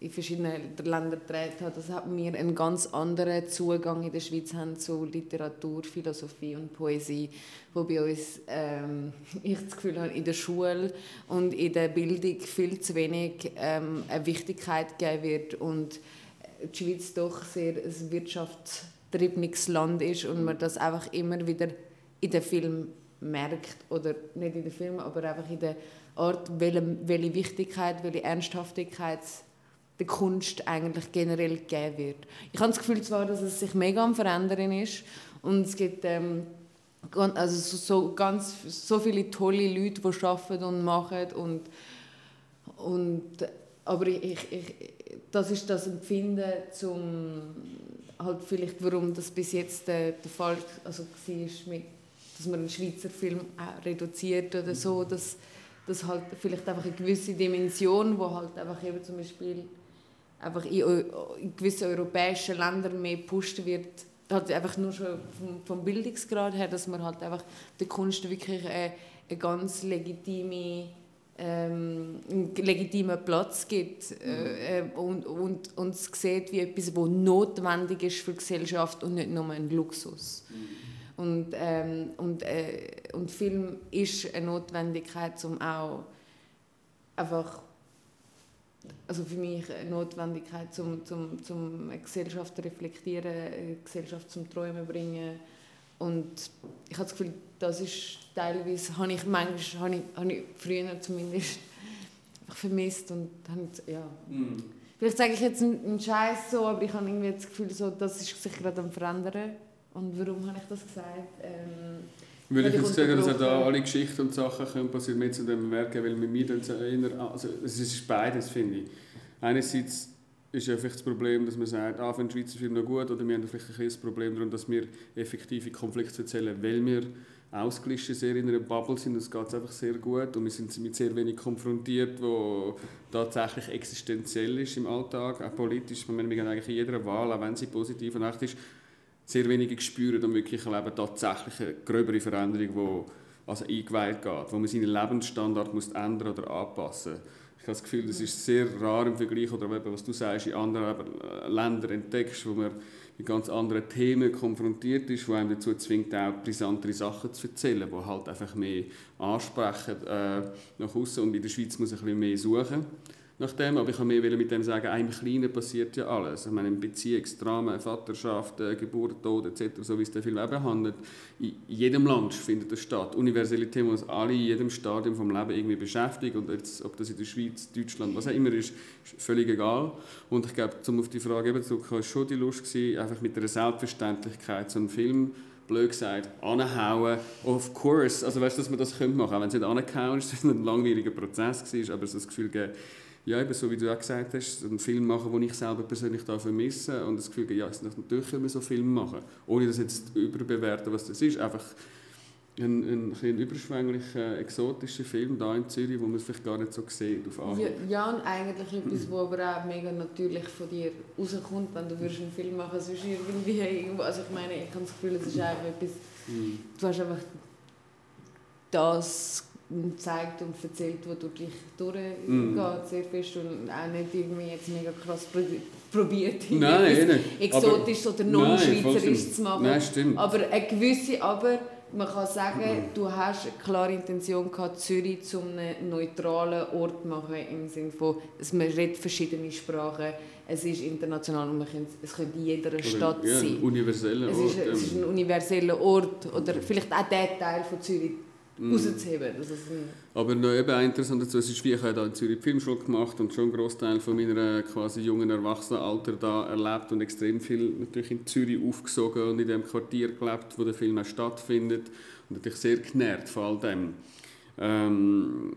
C: in verschiedenen Ländern gedreht habe, das hat mir einen ganz anderen Zugang in der Schweiz haben zu Literatur, Philosophie und Poesie, wo bei uns, ähm, ich das Gefühl habe, in der Schule und in der Bildung viel zu wenig ähm, eine Wichtigkeit gegeben wird und die Schweiz doch sehr ein wirtschaftstriebenes Land ist und man das einfach immer wieder in den Film merkt oder nicht in den Film, aber einfach in der Art, welche, welche Wichtigkeit, welche Ernsthaftigkeit der Kunst eigentlich generell gegeben wird. Ich habe das Gefühl zwar, dass es sich mega am verändern ist und es gibt ähm, also so, so, ganz so viele tolle Leute, die arbeiten und machen und, und aber ich, ich, das ist das Empfinden zum halt vielleicht warum das bis jetzt der, der Fall also war mit dass man einen Schweizer Film reduziert oder so dass dass halt vielleicht einfach eine gewisse Dimension wo halt einfach eben zum Beispiel einfach in, in gewissen europäischen Ländern mehr gepusht wird halt einfach nur schon vom, vom, Bildungsgrad her, dass man halt einfach der Kunst wirklich eine, eine ganz legitime ähm, einen legitimen Platz gibt äh, äh, und, und, und es sieht wie etwas, was notwendig ist für die Gesellschaft und nicht nur ein Luxus. Mhm. Und, ähm, und, äh, und Film ist eine Notwendigkeit, um auch einfach also für mich eine Notwendigkeit, um zum, zum eine Gesellschaft zu reflektieren, eine Gesellschaft zum Träumen bringen. Und ich habe das Gefühl, das ist teilweise, habe ich manchmal, habe ich, habe ich früher zumindest einfach vermisst und habe, ja. Mm. Vielleicht sage ich jetzt einen Scheiß so, aber ich habe irgendwie das Gefühl, so, das ist sich gerade am verändern. Und warum habe ich das gesagt? Ähm,
D: weil ich jetzt sagen, dass auch da alle Geschichten und Sachen können passieren mit zu dem Werk, weil mit mir dann erinnern, also es ist beides, finde ich. Einerseits ist ja vielleicht das Problem, dass man sagt, ah, finden Schweizer Film noch gut, oder wir haben vielleicht ein das Problem darum, dass wir effektive Konflikte erzählen, weil wir ausgeglichen sehr in einer Bubble sind, es geht einfach sehr gut und wir sind mit sehr wenig konfrontiert, wo tatsächlich existenziell ist im Alltag, auch politisch. Wir haben eigentlich in jeder Wahl, auch wenn sie positiv und echt ist, sehr wenige spüren und wirklich erleben tatsächlich eine gröbere Veränderung, die also eingeweiht geht, wo man seinen Lebensstandard muss ändern oder anpassen ich habe das Gefühl, das ist sehr rar im Vergleich, oder was du sagst, in anderen Ländern entdeckst, wo man mit ganz anderen Themen konfrontiert ist, wo einem dazu zwingt, auch brisantere Sachen zu erzählen, die halt einfach mehr ansprechen äh, nach außen. Und in der Schweiz muss ich ein bisschen mehr suchen nach dem, aber ich kann mehr mit dem sagen, einem Kleinen passiert ja alles. Ich meine, Beziehungsdrama, Vaterschaft, Geburt, Tod etc., so wie es der Film eben handelt, in jedem Land findet das statt. Die uns alle in jedem Stadium vom Leben irgendwie beschäftigt und jetzt, ob das in der Schweiz, Deutschland, was auch immer ist, ist völlig egal. Und ich glaube, um auf die Frage eben zurückzukommen, war schon die Lust gewesen, einfach mit einer Selbstverständlichkeit so einen Film blöd gesagt, anhauen, of course, also weißt du, dass man das machen könnte, auch wenn es nicht angehauen ist, dass es ein langwieriger Prozess war, aber so das Gefühl gegeben, ja, eben so wie du auch gesagt hast, einen Film machen, den ich selber persönlich da vermisse und das Gefühl, ja, natürlich können wir so Filme machen, ohne das jetzt überbewerten, was das ist, einfach ein, ein, ein überschwänglicher, exotischer Film da in Zürich, wo man es vielleicht gar nicht so sieht auf
C: Anhieb. Ja, ja, und eigentlich etwas, was aber auch mega natürlich von dir rauskommt, wenn du einen Film machen würdest, irgendwie irgendwo, also ich meine, ich habe das Gefühl, es ist einfach etwas, mhm. du hast einfach das zeigt und erzählt, wo du dich durchgeht, mm. sehr fest und auch nicht irgendwie jetzt mega krass probiert,
D: nein,
C: exotisch oder non-schweizerisch zu machen.
D: Nein, stimmt.
C: Aber eine gewisse, aber man kann sagen, mm. du hast eine klare Intention gehabt, Zürich zu einem neutralen Ort zu machen, im Sinne von, dass man redet verschiedene Sprachen, es ist international und man kann, es könnte in jeder Stadt
D: ja,
C: sein.
D: Ein universeller
C: es ist, Ort. Es ist ein universeller Ort oder vielleicht auch der Teil von Zürich, mm. Rauszuheben. Das ist
D: Aber noch eben interessant dazu, es ist wie ich habe in Zürich Filmschule gemacht und schon einen Großteil von meiner quasi jungen Erwachsenenalter da erlebt und extrem viel natürlich in Zürich aufgesogen und in dem Quartier gelebt, wo der Film auch stattfindet und natürlich sehr genährt von all dem. Ähm,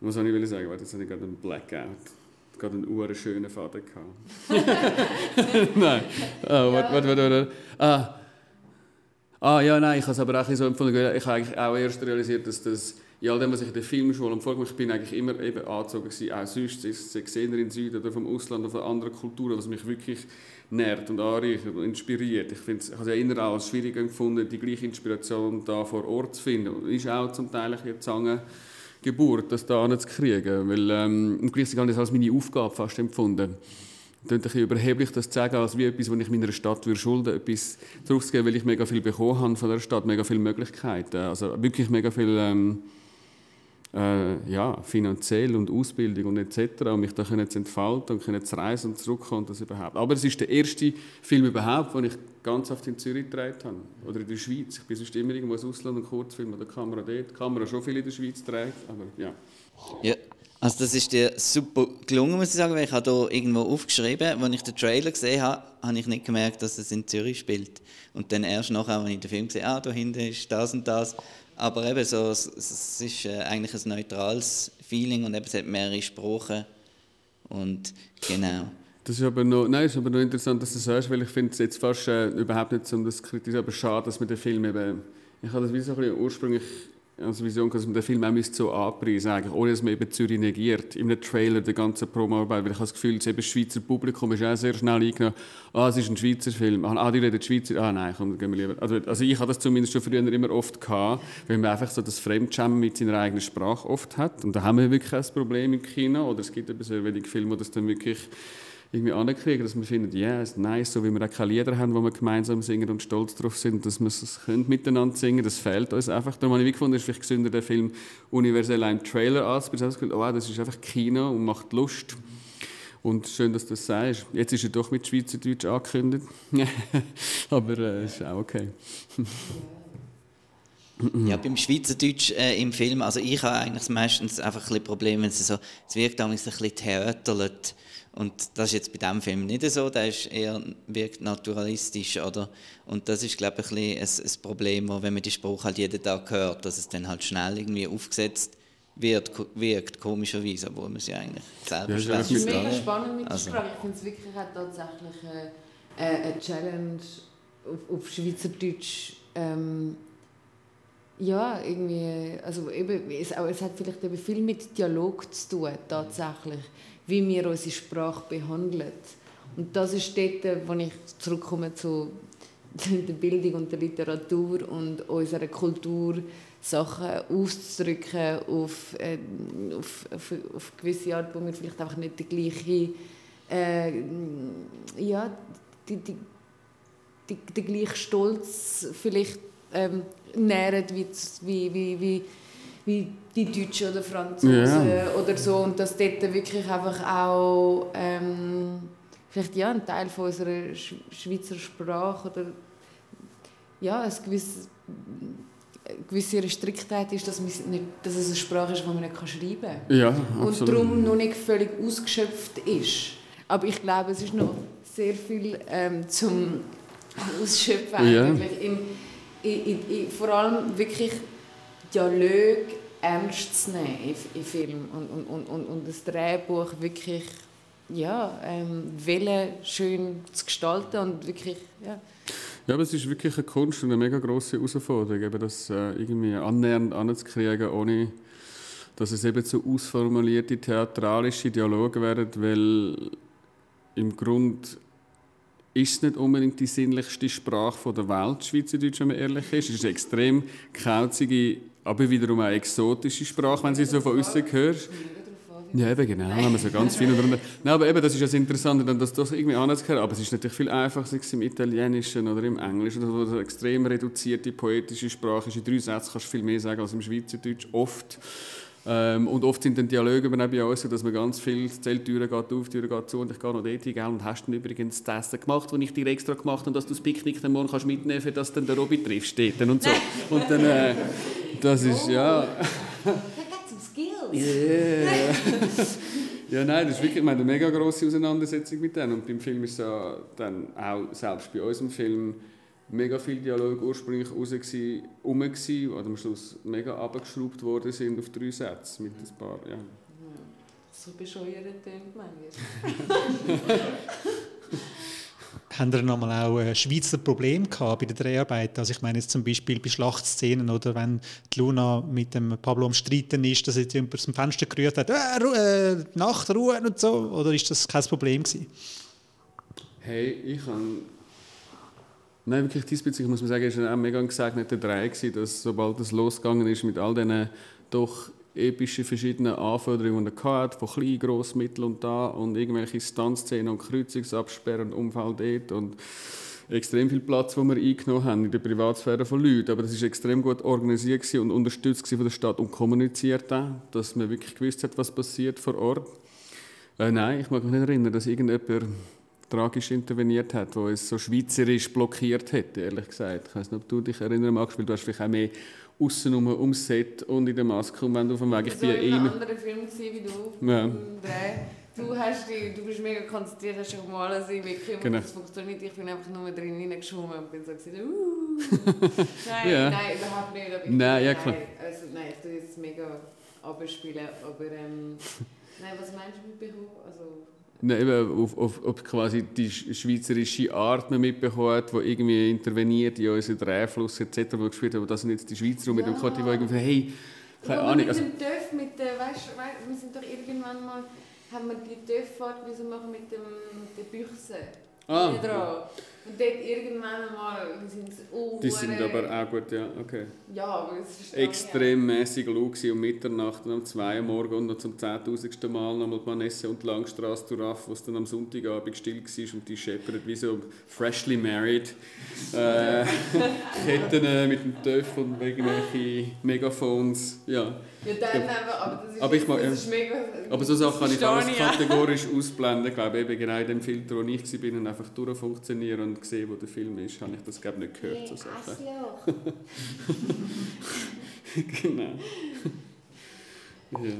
D: was soll ich sagen? Warte, jetzt habe ich gerade einen Blackout gerade einen uren schönen Vater gehabt. Nein. Oh, warte, warte, warte. Ah, Ah ja, nein, ich habe es aber auch so empfunden. Ich habe eigentlich auch erst realisiert, dass das in all dem, was ich in der Filmschule empfohlen ich bin eigentlich immer eben angezogen gewesen, auch sonst, sei es in Süden oder vom Ausland oder von anderen Kulturen, was mich wirklich nährt und anreichert und inspiriert. Ich, finde, ich habe es ja immer auch als schwierig empfunden, die gleiche Inspiration da vor Ort zu finden. Und ist auch zum Teil eine Zange Geburt, das da zu kriegen, weil ähm, gleichzeitig habe ich das als meine Aufgabe fast empfunden klingt ein bisschen überheblich, das zu sagen, als wie etwas, was ich meiner Stadt würde schulden etwas zurückzugeben, weil ich mega viel bekommen habe von der Stadt, mega viele Möglichkeiten, also wirklich mega viel ähm, äh, ja, finanziell und Ausbildung und etc. und mich da können zu entfalten und können zu reisen und zurückkommen und das überhaupt. Aber es ist der erste Film überhaupt, den ich ganz oft in Zürich gedreht habe oder in der Schweiz. Ich bin sonst immer irgendwo aus Ausland und Kurzfilm oder Kamera dort. Die Kamera schon viel in der Schweiz trägt, aber ja.
A: Ja, also das ist dir super gelungen, muss ich sagen, weil ich habe hier irgendwo aufgeschrieben, als ich den Trailer gesehen habe, habe ich nicht gemerkt, dass es in Zürich spielt. Und dann erst nachher, als ich den Film gesehen habe, ah, da hinten ist das und das. Aber eben so, es, es ist äh, eigentlich ein neutrales Feeling und eben es hat mehrere Sprachen. Und genau.
D: Das ist aber noch, nein, ist aber noch interessant, dass du das sagst, weil ich finde es jetzt fast äh, überhaupt nicht um das zu kritisieren, aber schade, dass man den Film eben, ich habe das wie so ein bisschen ursprünglich als Vision, dass man den Film auch so anpreisen eigentlich, ohne dass man eben Zürich negiert, in einem Trailer der ganzen Promoarbeit, weil ich habe das Gefühl, das Schweizer Publikum ist auch sehr schnell eingenommen, ah, es ist ein Schweizer Film, ah, die reden Schweizer, ah nein, komm, gehen wir lieber. Also, also ich habe das zumindest schon früher immer oft gehabt, weil man einfach so das Fremdschämen mit seiner eigenen Sprache oft hat. Und da haben wir wirklich ein Problem im Kino, oder es gibt eben sehr wenige Filme, wo das dann wirklich irgendwie ankriegen, dass wir finden, ja, yeah, ist nice, so wie wir auch keine Lieder haben, wo wir gemeinsam singen und stolz darauf sind, dass wir es miteinander singen das fehlt uns einfach. Darum habe ich gefunden, es ist vielleicht gesünder, den Film universell im Trailer anzubieten. Oh, das ist einfach Kino und macht Lust. Und schön, dass du das sagst. Jetzt ist er doch mit Schweizerdeutsch angekündigt. Aber äh, ist auch okay.
A: ja, beim Schweizerdeutsch äh, im Film, also ich habe eigentlich meistens einfach ein bisschen Probleme, wenn es so, es wirkt ein bisschen theaterlet und das ist jetzt bei diesem Film nicht so, der ist eher, wirkt naturalistisch, oder? Und das ist, glaube ich, ein, ein, ein Problem, wo, wenn man die Spruch halt jeden Tag hört, dass es dann halt schnell irgendwie aufgesetzt wird, wirkt, komischerweise, obwohl man sie eigentlich selber
C: ja, Das ist mega spannend mit der also. Sprache. Ich finde es wirklich auch tatsächlich eine, eine Challenge auf, auf Schweizerdeutsch. Ähm, ja, irgendwie, also eben, es, es hat vielleicht eben viel mit Dialog zu tun, tatsächlich wie wir unsere Sprache behandeln. Und das ist dort, wo ich zurückkomme zu der Bildung und der Literatur und unserer Kultur, Sachen auszudrücken auf, äh, auf, auf, auf gewisse Art, wo wir vielleicht einfach nicht die gleiche, äh, ja, die, die, die, die gleiche Stolz vielleicht ähm, nähren wie, wie, wie, wie die Deutschen oder Franzosen yeah. oder so und dass dort wirklich einfach auch ähm, vielleicht ja ein Teil von unserer Schweizer Sprache oder ja eine gewisse, eine gewisse Restriktheit ist, dass, nicht, dass es eine Sprache ist, die man nicht schreiben kann
D: ja,
C: und darum noch nicht völlig ausgeschöpft ist. Aber ich glaube, es ist noch sehr viel ähm, zum Ausschöpfen ja. eigentlich. In, in, in, vor allem wirklich Dialog ernst zu nehmen in Film und, und, und, und, das Drehbuch wirklich ja, ähm, schön zu gestalten und wirklich, ja.
D: Ja, aber es ist wirklich eine Kunst und eine mega grosse Herausforderung, eben das äh, irgendwie annähernd anzukriegen, ohne dass es eben so ausformulierte theatralische Dialoge werden, weil im Grunde ist es nicht unbedingt die sinnlichste Sprache der Welt, Schweizerdeutsch, wenn man ehrlich ist. Es ist eine extrem kauzige aber wiederum eine exotische Sprache, wenn sie so von außen hörst. Ja, eben genau, wenn man so ganz viel drunter. Nein, aber eben, das ist das Interessante, dann das, das irgendwie anzuhören. Aber es ist natürlich viel einfacher, im Italienischen oder im Englischen, wo eine extrem reduzierte poetische Sprache ist. In drei Sätzen kannst du viel mehr sagen als im Schweizerdeutsch, oft. Ähm, und oft sind dann Dialoge eben auch bei uns so, dass man ganz viel, die Zelltüre geht auf, die Tür geht zu und ich gehe noch dort hin, und hast dann übrigens das Essen gemacht, das ich dir extra gemacht habe, und dass du das Picknick dann morgen kannst mitnehmen kannst, dass dann der Robby triffst steht und so. Und dann, äh, das ist, ja... Yeah. ja, nein, das ist wirklich eine mega grosse Auseinandersetzung mit denen. Und beim Film ist es ja dann auch, selbst bei unserem Film, mega viel Dialog ursprünglich raus gewesen, rum gewesen, oder am Schluss mega abgeschraubt worden sind auf drei Sätze mit ein paar, ja.
C: So bescheuert tönt manchmal.
B: Haben ihr nochmal auch ein Schweizer Problem gehabt bei der Dreharbeit? Also ich meine jetzt zum Beispiel bei Schlachtszenen oder wenn die Luna mit dem Pablo am Streiten ist, dass jemand aus dem Fenster gerührt hat, äh, Ru äh, Nacht, Ruhe und so, oder ist das kein Problem gewesen?
D: Hey, ich habe Nein, wirklich diesbezüglich muss man sagen, war ein mega gesegneter Dreh, dass sobald es losgegangen ist mit all diesen doch epischen verschiedenen Anforderungen, die er hatte, von klein, gross, mittel und da und irgendwelche Stunszenen und Kreuzungsabsperren und Unfall dort und extrem viel Platz, den wir eingenommen haben in der Privatsphäre von Leuten. Aber das ist extrem gut organisiert und unterstützt von der Stadt und kommuniziert auch, dass man wirklich gewusst hat, was passiert vor Ort. Äh, nein, ich mag mich nicht erinnern, dass irgendjemand tragisch interveniert hat, wo es so schweizerisch blockiert hätte, ehrlich gesagt. Ich weiß nicht, ob du dich erinnern magst, weil du hast vielleicht auch mehr außen ums Set und in der Maske und wenn du vom Weg
C: ich bin ja immer... Ich war ein Film wie du.
D: Ja.
C: Du, hast die, du bist mega konzentriert, hast dich auf alles wirklich genau. das funktioniert. Ich bin einfach nur drin hineingeschwommen und bin so gesagt, uh. nein, ja. nein, überhaupt nicht. Aber
D: nein, ja klar.
C: Nein, also, nein, ich tue jetzt mega abspielen, aber ähm, nein, was meinst du mit Beruf? Also,
D: Nein, auf, auf, auf quasi die schweizerische Art man mitbekommen die irgendwie interveniert in unseren Drehfluss etc., wo gespielt aber das sind jetzt die Schweizer ja. mit dem Koti, wo irgendwie hey,
C: keine Ahnung. Mit also, dem Dörf, mit der, weißt, weißt, wir sind doch irgendwann mal, haben wir die Dörffahrt machen mit dem, mit der Büchse. Ah. Dran. Und dort irgendwann einmal sind sie
D: oh, Die sind aber auch gut, ja, okay.
C: Ja, aber es ist
D: Extrem mäßig laut um Mitternacht und um 2 Uhr morgens und noch zum 10'000. Mal nochmal die Manesse und die Langstrasse durchrauf, wo es dann am Sonntagabend still war und die scheppert wie so freshly married. äh, Ketten äh, mit dem Töff und irgendwelche Megaphones, ja.
C: Ja, dann aber, aber das ist,
D: aber ich mag,
C: das ist mega...
D: Aber so Sachen kann ich alles kategorisch ausblenden. Ich glaube, eben genau in dem Filter, wo ich war, und einfach durchfunktionieren und sehen, wo der Film ist, habe ich das glaube nicht gehört. So Sachen. genau.
A: ja.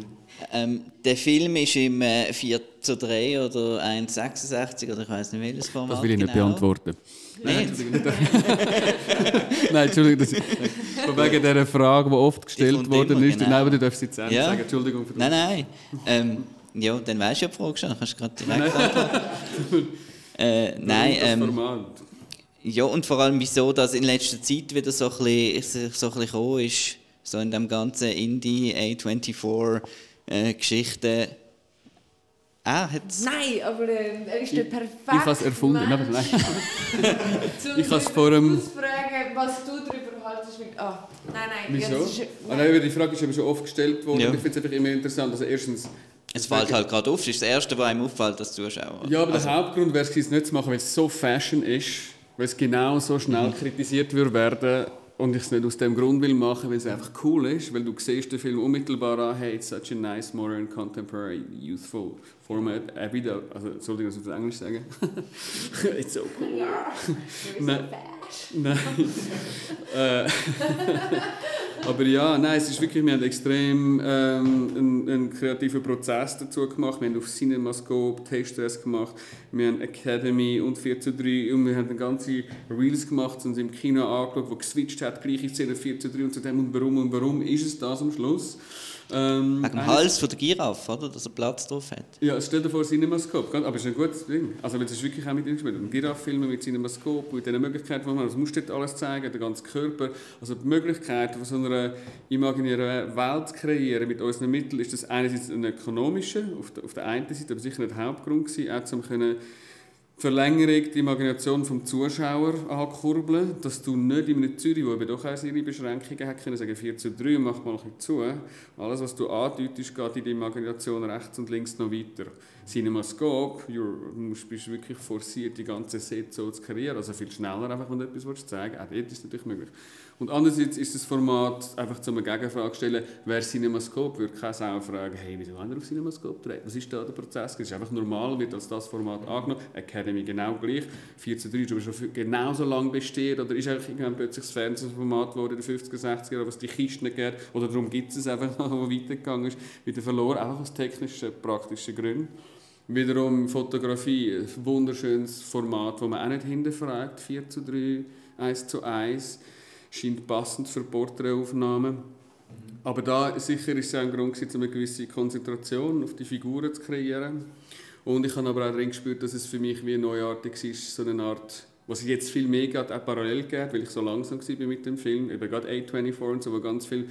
A: Ähm, der Film ist im äh, 4 zu 3 oder 1,66 oder ich weiß nicht welches Format
D: Das will ich nicht
A: genau.
D: beantworten. Nein, Nein, Entschuldigung. Das, von wegen dieser Frage, die oft gestellt worden ist. Genau. Nein, aber du darfst sie jetzt ja. sagen. Entschuldigung
A: für das. Nein, nein. Ähm, ja, dann weißt du ja die Frage schon. Dann kannst du gerade direkt antworten. äh, nein, ähm, ja, und vor allem, wieso das in letzter Zeit wieder so ein bisschen, so ein bisschen gekommen ist, so in dem ganzen Indie A24-Geschichten. Äh, Ah, hat's...
C: Nein, aber äh, er ist der perfekte
D: Ich habe es erfunden, aber nein. ich habe es vor einem...
C: fragen, was du darüber haltest. Mit... Ah, nein, nein.
D: Wieso? Ist, ah, nein. die Frage ist aber schon oft gestellt worden. Ja. Ich finde es einfach immer interessant. Also erstens...
A: Es fällt halt gerade auf. Das ist das Erste, was einem auffällt als Zuschauer.
D: Ja, aber also... der Hauptgrund wäre es nicht zu machen, weil es so Fashion ist, weil es genau so schnell mhm. kritisiert würde werden und ich es nicht aus dem Grund will machen, weil es einfach cool ist, weil du siehst den Film unmittelbar an, hey, it's such a nice, modern, contemporary, youthful format. Wieder, also soll ich das auf Englisch sagen? it's so cool. Ja, nein. äh, aber ja, nein, es ist wirklich, wir haben extrem ähm, einen, einen, kreativen Prozess dazu gemacht. Wir haben auf CinemaScope Taste-Test gemacht, wir haben Academy und 4 zu 3 und wir haben ganze Reels gemacht und im Kino angeschaut, wo geswitcht hat, gleiche Szene 4 zu 3 und zu dem und warum und warum ist es das am Schluss.
A: Ähm, Wegen dem Hals von der Giraffe, oder? Dass er Platz drauf hat.
D: Ja, stell dir vor, Cinemascope. Aber es ist ein gutes Ding. Also, es ist wirklich auch mit ihm gespielt. Giraffe-Filme mit Cinemascope, mit den Möglichkeiten, die man hat. Also, musst du alles zeigen, den ganzen Körper. Also, die Möglichkeit, von so einer imaginären Welt zu kreieren mit unseren Mitteln, ist das einerseits ein ökonomischer, auf der, auf der einen Seite, aber sicher nicht der Hauptgrund gewesen, auch um können Verlängerung die Imagination vom Zuschauer ankurbeln, dass du nicht in einem Zürich, wo eben doch auch seine Beschränkungen hat, können sagen 4 zu 3 und mach mal ein bisschen zu. Alles, was du andeutest, geht in die Imagination rechts und links noch weiter. Cinemascope, du bist wirklich forciert, die ganze Set so zu kreieren, also viel schneller einfach, wenn du etwas zeigen willst. Auch dort ist es natürlich möglich. Und andererseits ist das Format einfach zu einer Gegenfrage stellen, wer Cinemascope, würde keine Sau fragen, hey, wieso haben wir auf Cinemascope gedreht? Was ist da der Prozess? Es ist einfach normal, wird als das Format angenommen. Academy genau gleich. 4 zu 3 ist aber schon genauso lange besteht oder ist eigentlich irgendwann plötzlich das Fernsehformat geworden in den 50er, 60er Jahren, was die Kisten geht oder darum gibt es einfach noch, wo weitergegangen ist, wieder verloren, einfach aus technischen, praktischen Gründen. Wiederum Fotografie, ein wunderschönes Format, das man auch nicht hinterfragt, 4 zu 3, 1 zu 1 scheint passend für Porträtaufnahmen. Aber da sicher ist es ein Grund, um eine gewisse Konzentration auf die Figuren zu kreieren. Und ich habe aber auch drin gespürt, dass es für mich wie neuartig ist, so eine Art, was jetzt viel mehr gerade auch parallel geht, weil ich so langsam war mit dem Film, eben gerade A24 und so, wo ganz viele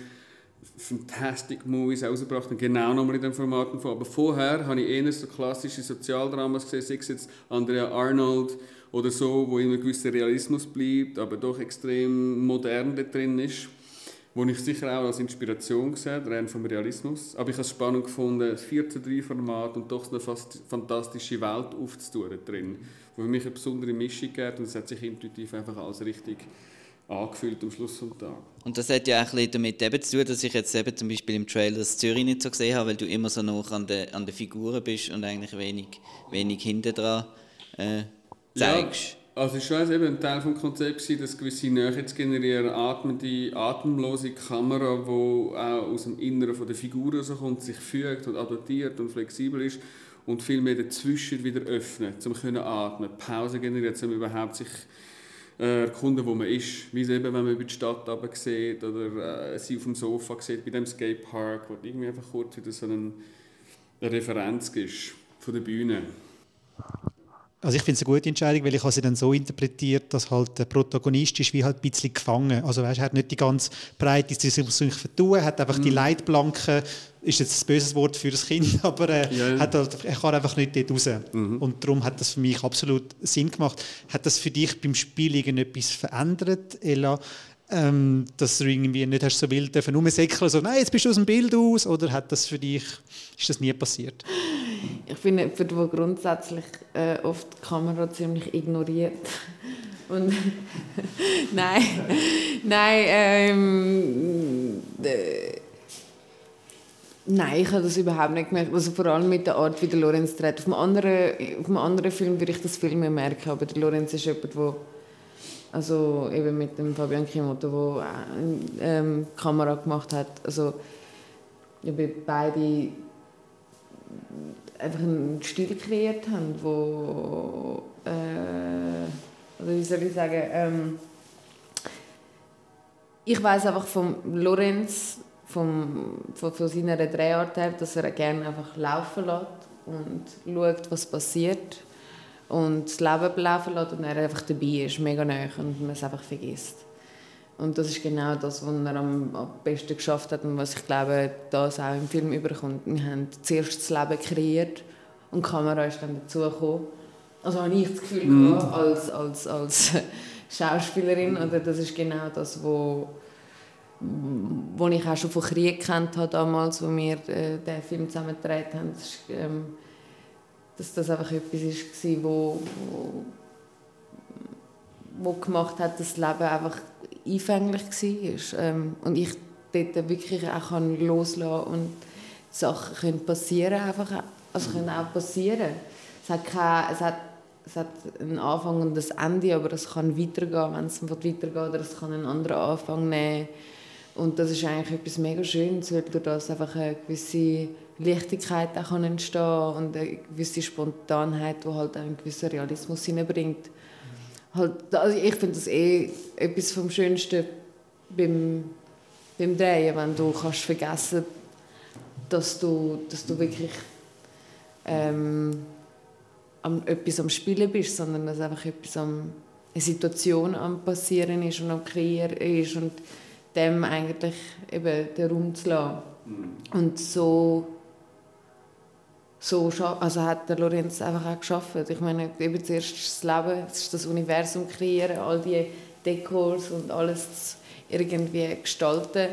D: Fantastic Movies rausgebracht und genau nochmal in den Formaten vor. Aber vorher habe ich eher so klassische Sozialdramas gesehen, sei es jetzt Andrea Arnold, oder so, wo in einem gewissen Realismus bleibt, aber doch extrem modern da drin ist. wo ich sicher auch als Inspiration gesehen rein vom Realismus. Aber ich habe es spannend gefunden, das 4 zu 3 Format und doch so eine fast fantastische Welt aufzutun drin, wo für mich eine besondere Mischung gibt und es hat sich intuitiv einfach als richtig angefühlt am Schluss des Tages.
A: Und das hat ja auch ein bisschen damit eben zu tun, dass ich jetzt eben zum Beispiel im Trailer das Zürich nicht so gesehen habe, weil du immer so noch an den, an den Figuren bist und eigentlich wenig, wenig hinten dran äh, zeigst.
D: Ja. Also ich weiß eben ein Teil des Konzepts, dass gewisse Nähe zu generieren, atmende, atemlose Kamera, die auch aus dem Inneren der Figur rauskommt, sich fügt und adaptiert und flexibel ist und viel mehr dazwischen wieder öffnet, um können atmen, Pause generieren, um überhaupt sich äh, erkunden, wo man ist. Wie eben, wenn man über die Stadt sieht oder äh, sie auf dem Sofa sieht, bei dem Skatepark, wo irgendwie einfach kurz wieder so eine Referenz ist von der Bühne.
B: Also ich finde es eine gute Entscheidung, weil ich habe sie dann so interpretiert, dass halt der Protagonist ist wie halt ein bisschen gefangen. Also weißt, er hat nicht die ganz Breite, die sich vertun, hat einfach mm. die mhm. Leitplanken, ist jetzt ein böses Wort für das Kind, aber äh, ja. hat halt, er kann einfach nicht dort raus. Mhm. Und darum hat das für mich absolut Sinn gemacht. Hat das für dich beim Spiel irgendetwas verändert, Ella? Ähm, dass du irgendwie nicht hast so wild dürfen rumsäckeln, so, nein, jetzt bist du aus dem Bild aus, oder hat das für dich, ist das nie passiert?
C: Ich finde, für die grundsätzlich äh, oft die Kamera ziemlich ignoriert. Und nein, nein, ähm, äh, nein, ich habe das überhaupt nicht gemerkt. Also vor allem mit der Art, wie der Lorenz dreht. Auf einem anderen, auf einem anderen Film würde ich das viel mehr merken, aber der Lorenz ist jemand, der also eben mit dem Fabian Kimoto, der ähm, Kamera gemacht hat. Also ja, beide einfach einen Stil kreiert haben, wo äh, oder wie soll ich sagen, ähm, ich weiß einfach vom Lorenz, vom, von, von seiner Drehart her, dass er gerne einfach laufen lässt und schaut, was passiert und das Leben laufen lässt und er einfach dabei ist, mega nah und man es einfach vergisst. Und das ist genau das, was er am, am besten geschafft hat und was ich glaube, das auch im Film überkommt. Wir haben zuerst das Leben kreiert und die Kamera ist dann dazugekommen. Also habe ich das Gefühl mm. als, als, als Schauspielerin. Oder das ist genau das, wo, wo ich auch schon von Krieg kennt habe damals, wo wir äh, den Film zusammen gedreht haben. Das ist, ähm, dass das einfach etwas war, wo, wo, wo gemacht hat, dass das Leben einfach einfänglich war. Ähm, und ich dort wirklich auch kann loslassen und Sachen können passieren einfach, also können auch passieren. Es hat, kein, es, hat, es hat einen Anfang und ein Ende, aber es kann weitergehen, wenn es weitergeht, oder es kann einen anderen Anfang nehmen. Und das ist eigentlich etwas mega Schönes, weil durch das einfach eine gewisse Leichtigkeit auch entstehen kann und eine gewisse Spontanheit, die halt einen gewissen Realismus hineinbringt halt, also ich finde das eh etwas vom Schönsten beim, beim Drehen, wenn du kannst vergessen dass du, dass du wirklich ähm, am, etwas am Spielen bist, sondern dass einfach etwas am, eine Situation am Passieren ist und am Kreieren ist und dem eigentlich eben den Raum zu lassen. Mhm. Und so so also hat der Lorenz einfach auch geschafft. Ich meine, eben zuerst das Leben, das Universum kreieren, all die Dekors und alles irgendwie gestalten,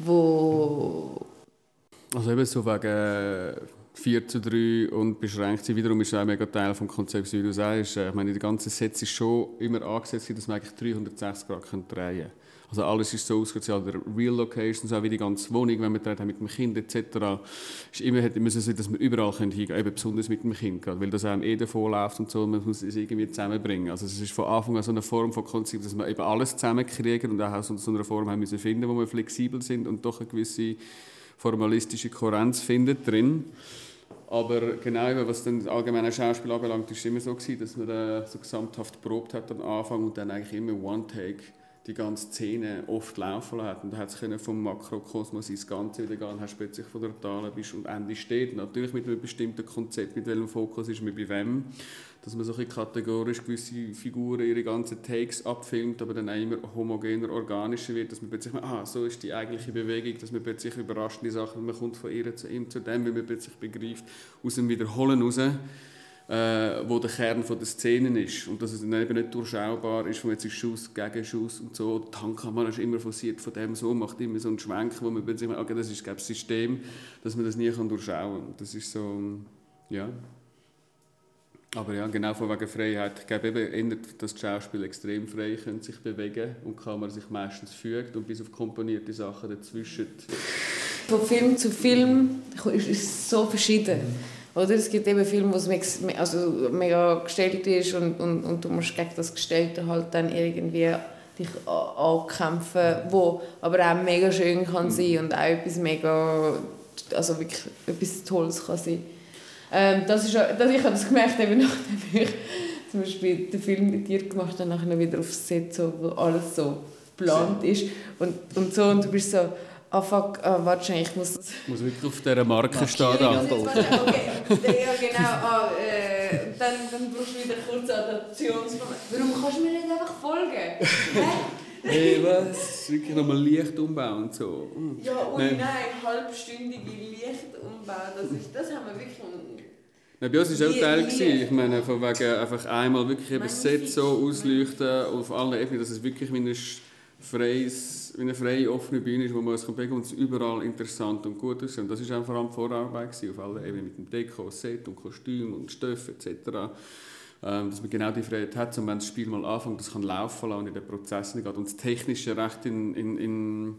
C: wo...
D: Also eben so wegen 4 äh, zu 3 und beschränkt sein. Wiederum ist auch ein mega Teil des Konzepts, wie du sagst. Ich meine, die ganze Set ist schon immer angesetzt, dass man eigentlich 360 Grad drehen kann. Also alles ist so ausgezogen, der Real Locations, auch wie die ganze Wohnung, wenn wir dort mit dem Kind etc. ist immer hätte müssen sein, dass wir überall hingehen können, eben besonders mit dem Kind, weil das einem eh davon läuft und so, man muss es irgendwie zusammenbringen. Also es ist von Anfang an so eine Form von Konzept, dass wir eben alles zusammenkriegen und auch aus so einer Form haben müssen finden, wo wir flexibel sind und doch eine gewisse formalistische Kohärenz findet drin. Aber genau, was den allgemeinen Schauspiel anbelangt, ist es immer so gewesen, dass man da so gesamthaft probt hat am Anfang und dann eigentlich immer One-Take die ganze Szene oft laufen lassen. Und hat es vom Makrokosmos ins Ganze wieder gehen, hast plötzlich von der Totalen bist und Ende steht. Natürlich mit einem bestimmten Konzept, mit welchem Fokus ist man bei wem. Dass man so ein kategorisch gewisse Figuren ihre ganzen Takes abfilmt, aber dann auch immer homogener, organischer wird, dass man plötzlich, ah, so ist die eigentliche Bewegung, dass man plötzlich überraschende Sachen, man kommt von ihr zu ihm, zu dem, wie man plötzlich begreift, aus dem Wiederholen raus äh, wo der Kern von der Szene ist und dass es dann eben nicht durchschaubar ist, wo jetzt ist Schuss gegen Schuss und so. Die Handkamera ist immer forciert von dem so, macht immer so einen Schwenk, wo man sich okay, das ist das System, dass man das nie kann durchschauen kann. Das ist so, ja. Aber ja, genau von wegen Freiheit. Ich glaube eben, ändert das Schauspiel extrem frei, können sich bewegen und die Kamera sich meistens fügt und bis auf komponierte Sachen dazwischen.
C: Von Film zu Film ist es so verschieden. Oder? Es gibt eben Filme, wo es also mega gestellt ist und, und, und du musst gegen das Gestellte halt dann irgendwie dich ankämpfen, wo aber auch mega schön kann mhm. sein und auch etwas mega, also wirklich etwas Tolles kann sein. Ähm, das ist, das, ich habe das gemerkt, eben nachdem ich zum Beispiel den Film mit dir gemacht habe, nachher wieder aufs Set, so, wo alles so geplant ist und, und so und du bist so ah fuck, ah, warte ich muss das...
D: Ich muss wirklich auf dieser Marke stehen.
C: Okay, ja genau, ah, äh, dann, dann brauchst du wieder kurze Adaptionsmoment. Warum kannst du mir nicht einfach folgen?
D: hey, was? Wirklich nochmal Licht umbauen und so.
C: Ja, und nein, nein halbstündige Licht umbauen, das, ist, das haben wir wirklich...
D: Bei uns war es auch Teil. Ich meine, von wegen einfach einmal wirklich eben das Set so ausleuchten auf allen Ebenen, dass es wirklich wie ein freies wie eine freie, offene Bühne ist, wo man es bewegen und es überall interessant und gut aussieht. Und das war vor allem Vorarbeit auf allen Ebenen mit dem Deko, Set und Kostüm und Stoff etc. Ähm, dass man genau die Freiheit hat, und wenn das Spiel mal anfängt, das kann laufen lassen und in den Prozess geht und das Technische recht in, in, in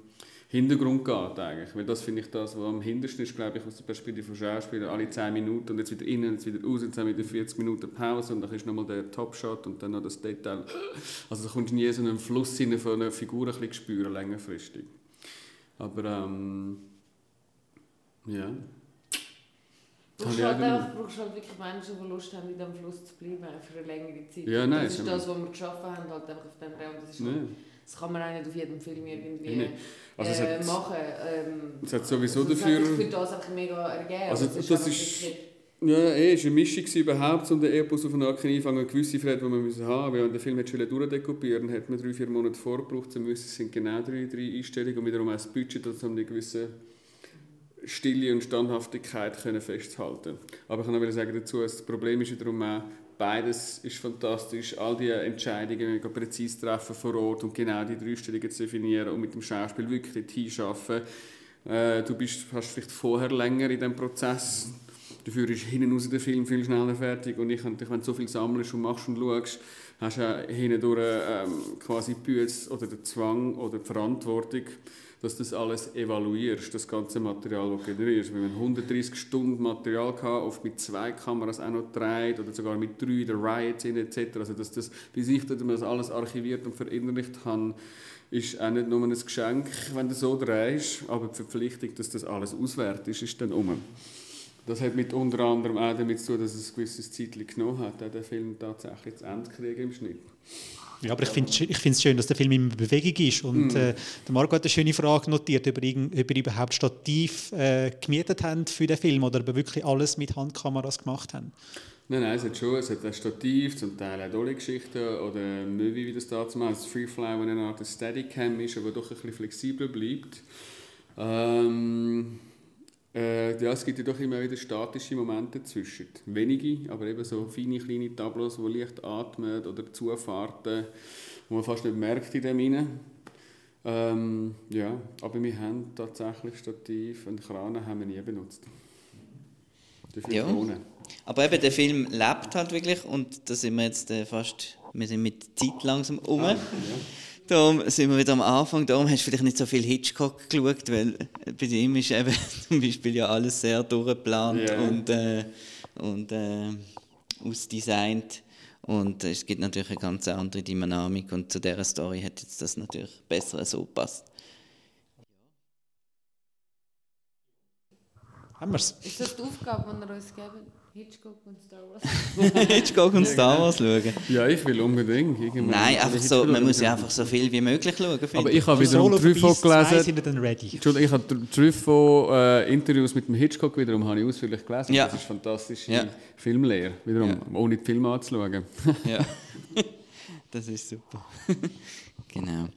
D: Hintergrund geht eigentlich. Weil das finde ich das, was am hintersten ist, glaube ich, aus der Perspektive von Schauspielern. Alle 10 Minuten und jetzt wieder innen, jetzt wieder raus, jetzt haben wir wieder 40 Minuten Pause und dann ist nochmal der Topshot und dann noch das Detail. Also da kommst du nie so einen Fluss von einer Figur ein bisschen spüren, längerfristig. Aber ähm, ja.
C: Du brauchst halt, einfach, brauchst halt wirklich Menschen, die Lust haben, in diesem Fluss zu bleiben für eine längere Zeit.
D: Ja, nein,
C: das ist das, was wir geschaffen haben, halt einfach auf dem Raum. Das ist nee. Das kann man auch nicht auf jedem Film irgendwie nee. also äh, hat, machen. Ähm,
D: es hat sowieso also dafür...
C: für das einfach mega ergeben.
D: Also, das, das ist... Ja, eh, es war eine Mischung überhaupt, um den Epos auf den Nacken einfangen. Gewisse Fred, die man müssen haben Wenn man den Film hat durchdekopieren hat man drei, vier Monate vorgebraucht, es sind genau drei, drei Einstellungen und wiederum auch das Budget, um eine gewisse Stille und Standhaftigkeit können festzuhalten. Aber ich kann noch sagen dazu, das Problem ist wiederum auch, Beides ist fantastisch. All die Entscheidungen präzise treffen vor Ort und genau die Dreistellungen zu definieren und mit dem Schauspiel wirklich hinschaffen. Äh, du bist, hast vielleicht vorher länger in diesem Prozess. Dafür ist hinten raus der Film viel schneller fertig. Und ich, wenn du so viel sammelst und machst und schaust, hast du ja hinten durch ähm, quasi die oder den Zwang oder die Verantwortung, dass du das alles evaluierst, das ganze Material, das du generierst. Wenn man 130 Stunden Material hatte, oft mit zwei Kameras auch noch dreht oder sogar mit drei, der Riot etc., also dass das, bis ich das alles archiviert und verinnerlicht habe, ist auch nicht nur ein Geschenk, wenn du so drehst, aber die Verpflichtung, dass das alles auswertest, ist dann um. Das hat mit unter anderem auch damit zu tun, dass es ein gewisses Zeit genommen hat, den Film tatsächlich zu Ende kriegen im Schnitt.
B: Ja, aber ich finde es schön, dass der Film in Bewegung ist. Und mm. äh, der Marco hat eine schöne Frage notiert, ob ihr überhaupt Stativ äh, gemietet habt für den Film oder ob ihr wirklich alles mit Handkameras gemacht habt.
D: Nein, nein, es hat schon es hat ein Stativ, zum Teil auch Dolly-Geschichten oder Movie, wie das da zu machen. Das Freefly, wo eine Art Steadicam ist, aber doch ein bisschen flexibler bleibt. Ähm, äh, ja, es gibt ja doch immer wieder statische Momente dazwischen. Wenige, aber eben so feine kleine Tableaus, die leicht atmen oder Zufahrten, die man fast nicht merkt in dem hinein. Ähm, ja, aber wir haben tatsächlich Stativ und Kranen haben wir nie benutzt.
A: Dafür ja. Aber eben der Film lebt halt wirklich und da sind wir jetzt äh, fast, wir sind mit Zeit langsam um. Ah, ja. Darum sind wir wieder am Anfang. Darum hast du vielleicht nicht so viel Hitchcock geschaut, weil bei ihm ist eben zum Beispiel ja alles sehr durchgeplant yeah. und, äh, und äh, ausdesignt. Und es gibt natürlich eine ganz andere Dynamik und zu dieser Story hat jetzt das natürlich besser so gepasst.
B: Haben wir es?
C: Ist das die Aufgabe, die ihr uns geben? Hitchcock und Star Wars.
A: Hitchcock und Star Wars schauen.
D: Ja, ich will unbedingt.
A: Irgendwann Nein, einfach so, man muss ja einfach so viel wie möglich schauen.
D: Aber ich habe wiederum Truffaut gelesen.
B: Sind dann ready.
D: Entschuldigung, ich habe Truffaut äh, Interviews mit dem Hitchcock wiederum habe ich ausführlich gelesen.
A: Ja.
D: Das ist fantastisch. Ja. Filmlehre, wiederum, ja. ohne die Filme anzuschauen.
A: ja, das ist super. genau.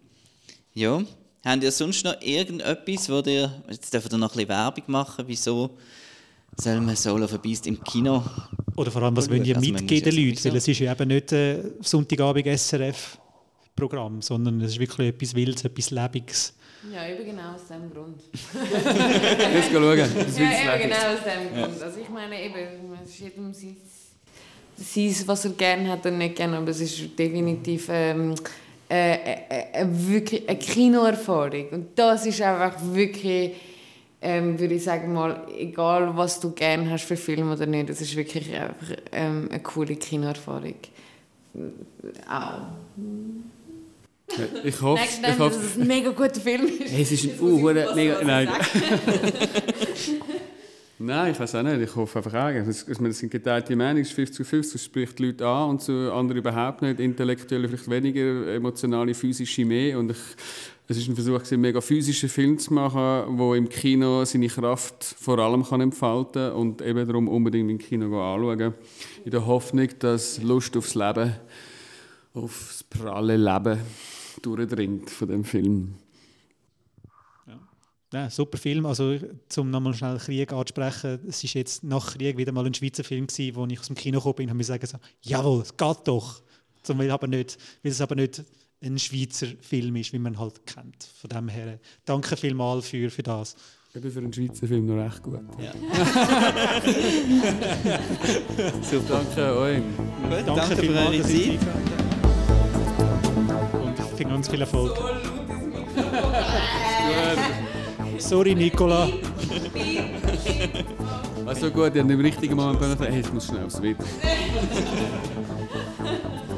A: Ja, habt ihr sonst noch irgendetwas, wo ihr, jetzt dürft ihr noch ein bisschen Werbung machen, wieso soll man Soul of a Beast im Kino
B: Oder vor allem, was wollen die
A: Also, man
B: mitgeben den Leuten? Weil es ist ja eben nicht ein Sonntagabend SRF-Programm, sondern es ist wirklich etwas Wildes, etwas Lebendiges.
C: Ja, eben genau aus dem Grund.
D: Jetzt schauen. Das
C: Ja, eben genau aus dem Grund. Also ich meine eben, es ist jedem sein, sein, was er gerne hat und nicht gerne, aber es ist definitiv ähm, äh, äh, äh, wirklich eine Kinoerfahrung. Und das ist einfach wirklich, ähm, würde ich sagen mal, egal was du gerne hast für Film oder nicht, es ist wirklich einfach ähm, eine coole Kinoerfahrung. Auch.
D: Ich hoffe,
C: du
D: ich
C: dann, dass
D: hoffe,
C: es ein mega guter Film ist?
D: Hey, es ist ein uh, mega, nein. Nein, ich weiß auch nicht. Ich hoffe einfach auch. Es, es es sind geteilte Meinungen, es ist 50 zu 50, es spricht die Leute an und so andere überhaupt nicht. Intellektuelle vielleicht weniger, emotionale, physische mehr. Und ich, es ist ein Versuch, einen mega physischen Film zu machen, wo im Kino seine Kraft vor allem kann entfalten und eben darum unbedingt im Kino anschauen. In der Hoffnung, dass Lust aufs Leben, aufs pralle Leben durchdringt von dem Film.
B: Ja, super Film. Also, um nochmal schnell Krieg anzusprechen, es ist jetzt nach Krieg wieder mal ein Schweizer Film gewesen, wo ich aus dem Kino gekommen bin und habe mir sagen so, jawohl, es geht doch. Zum weil, aber nicht, weil es aber nicht ein Schweizer Film ist, wie man halt kennt. Von dem her, danke vielmals für, für das.
D: Eben für einen Schweizer Film noch recht gut.
A: Super.
D: Danke euch.
A: Gut,
B: Danke,
A: danke für eure
B: ihr Zeit. Habt. Und viel ganz viel Erfolg. Sorry, Nicola.
D: Also gut, ich habe im richtigen Moment gedacht, hey, ich muss schnell aufs WC.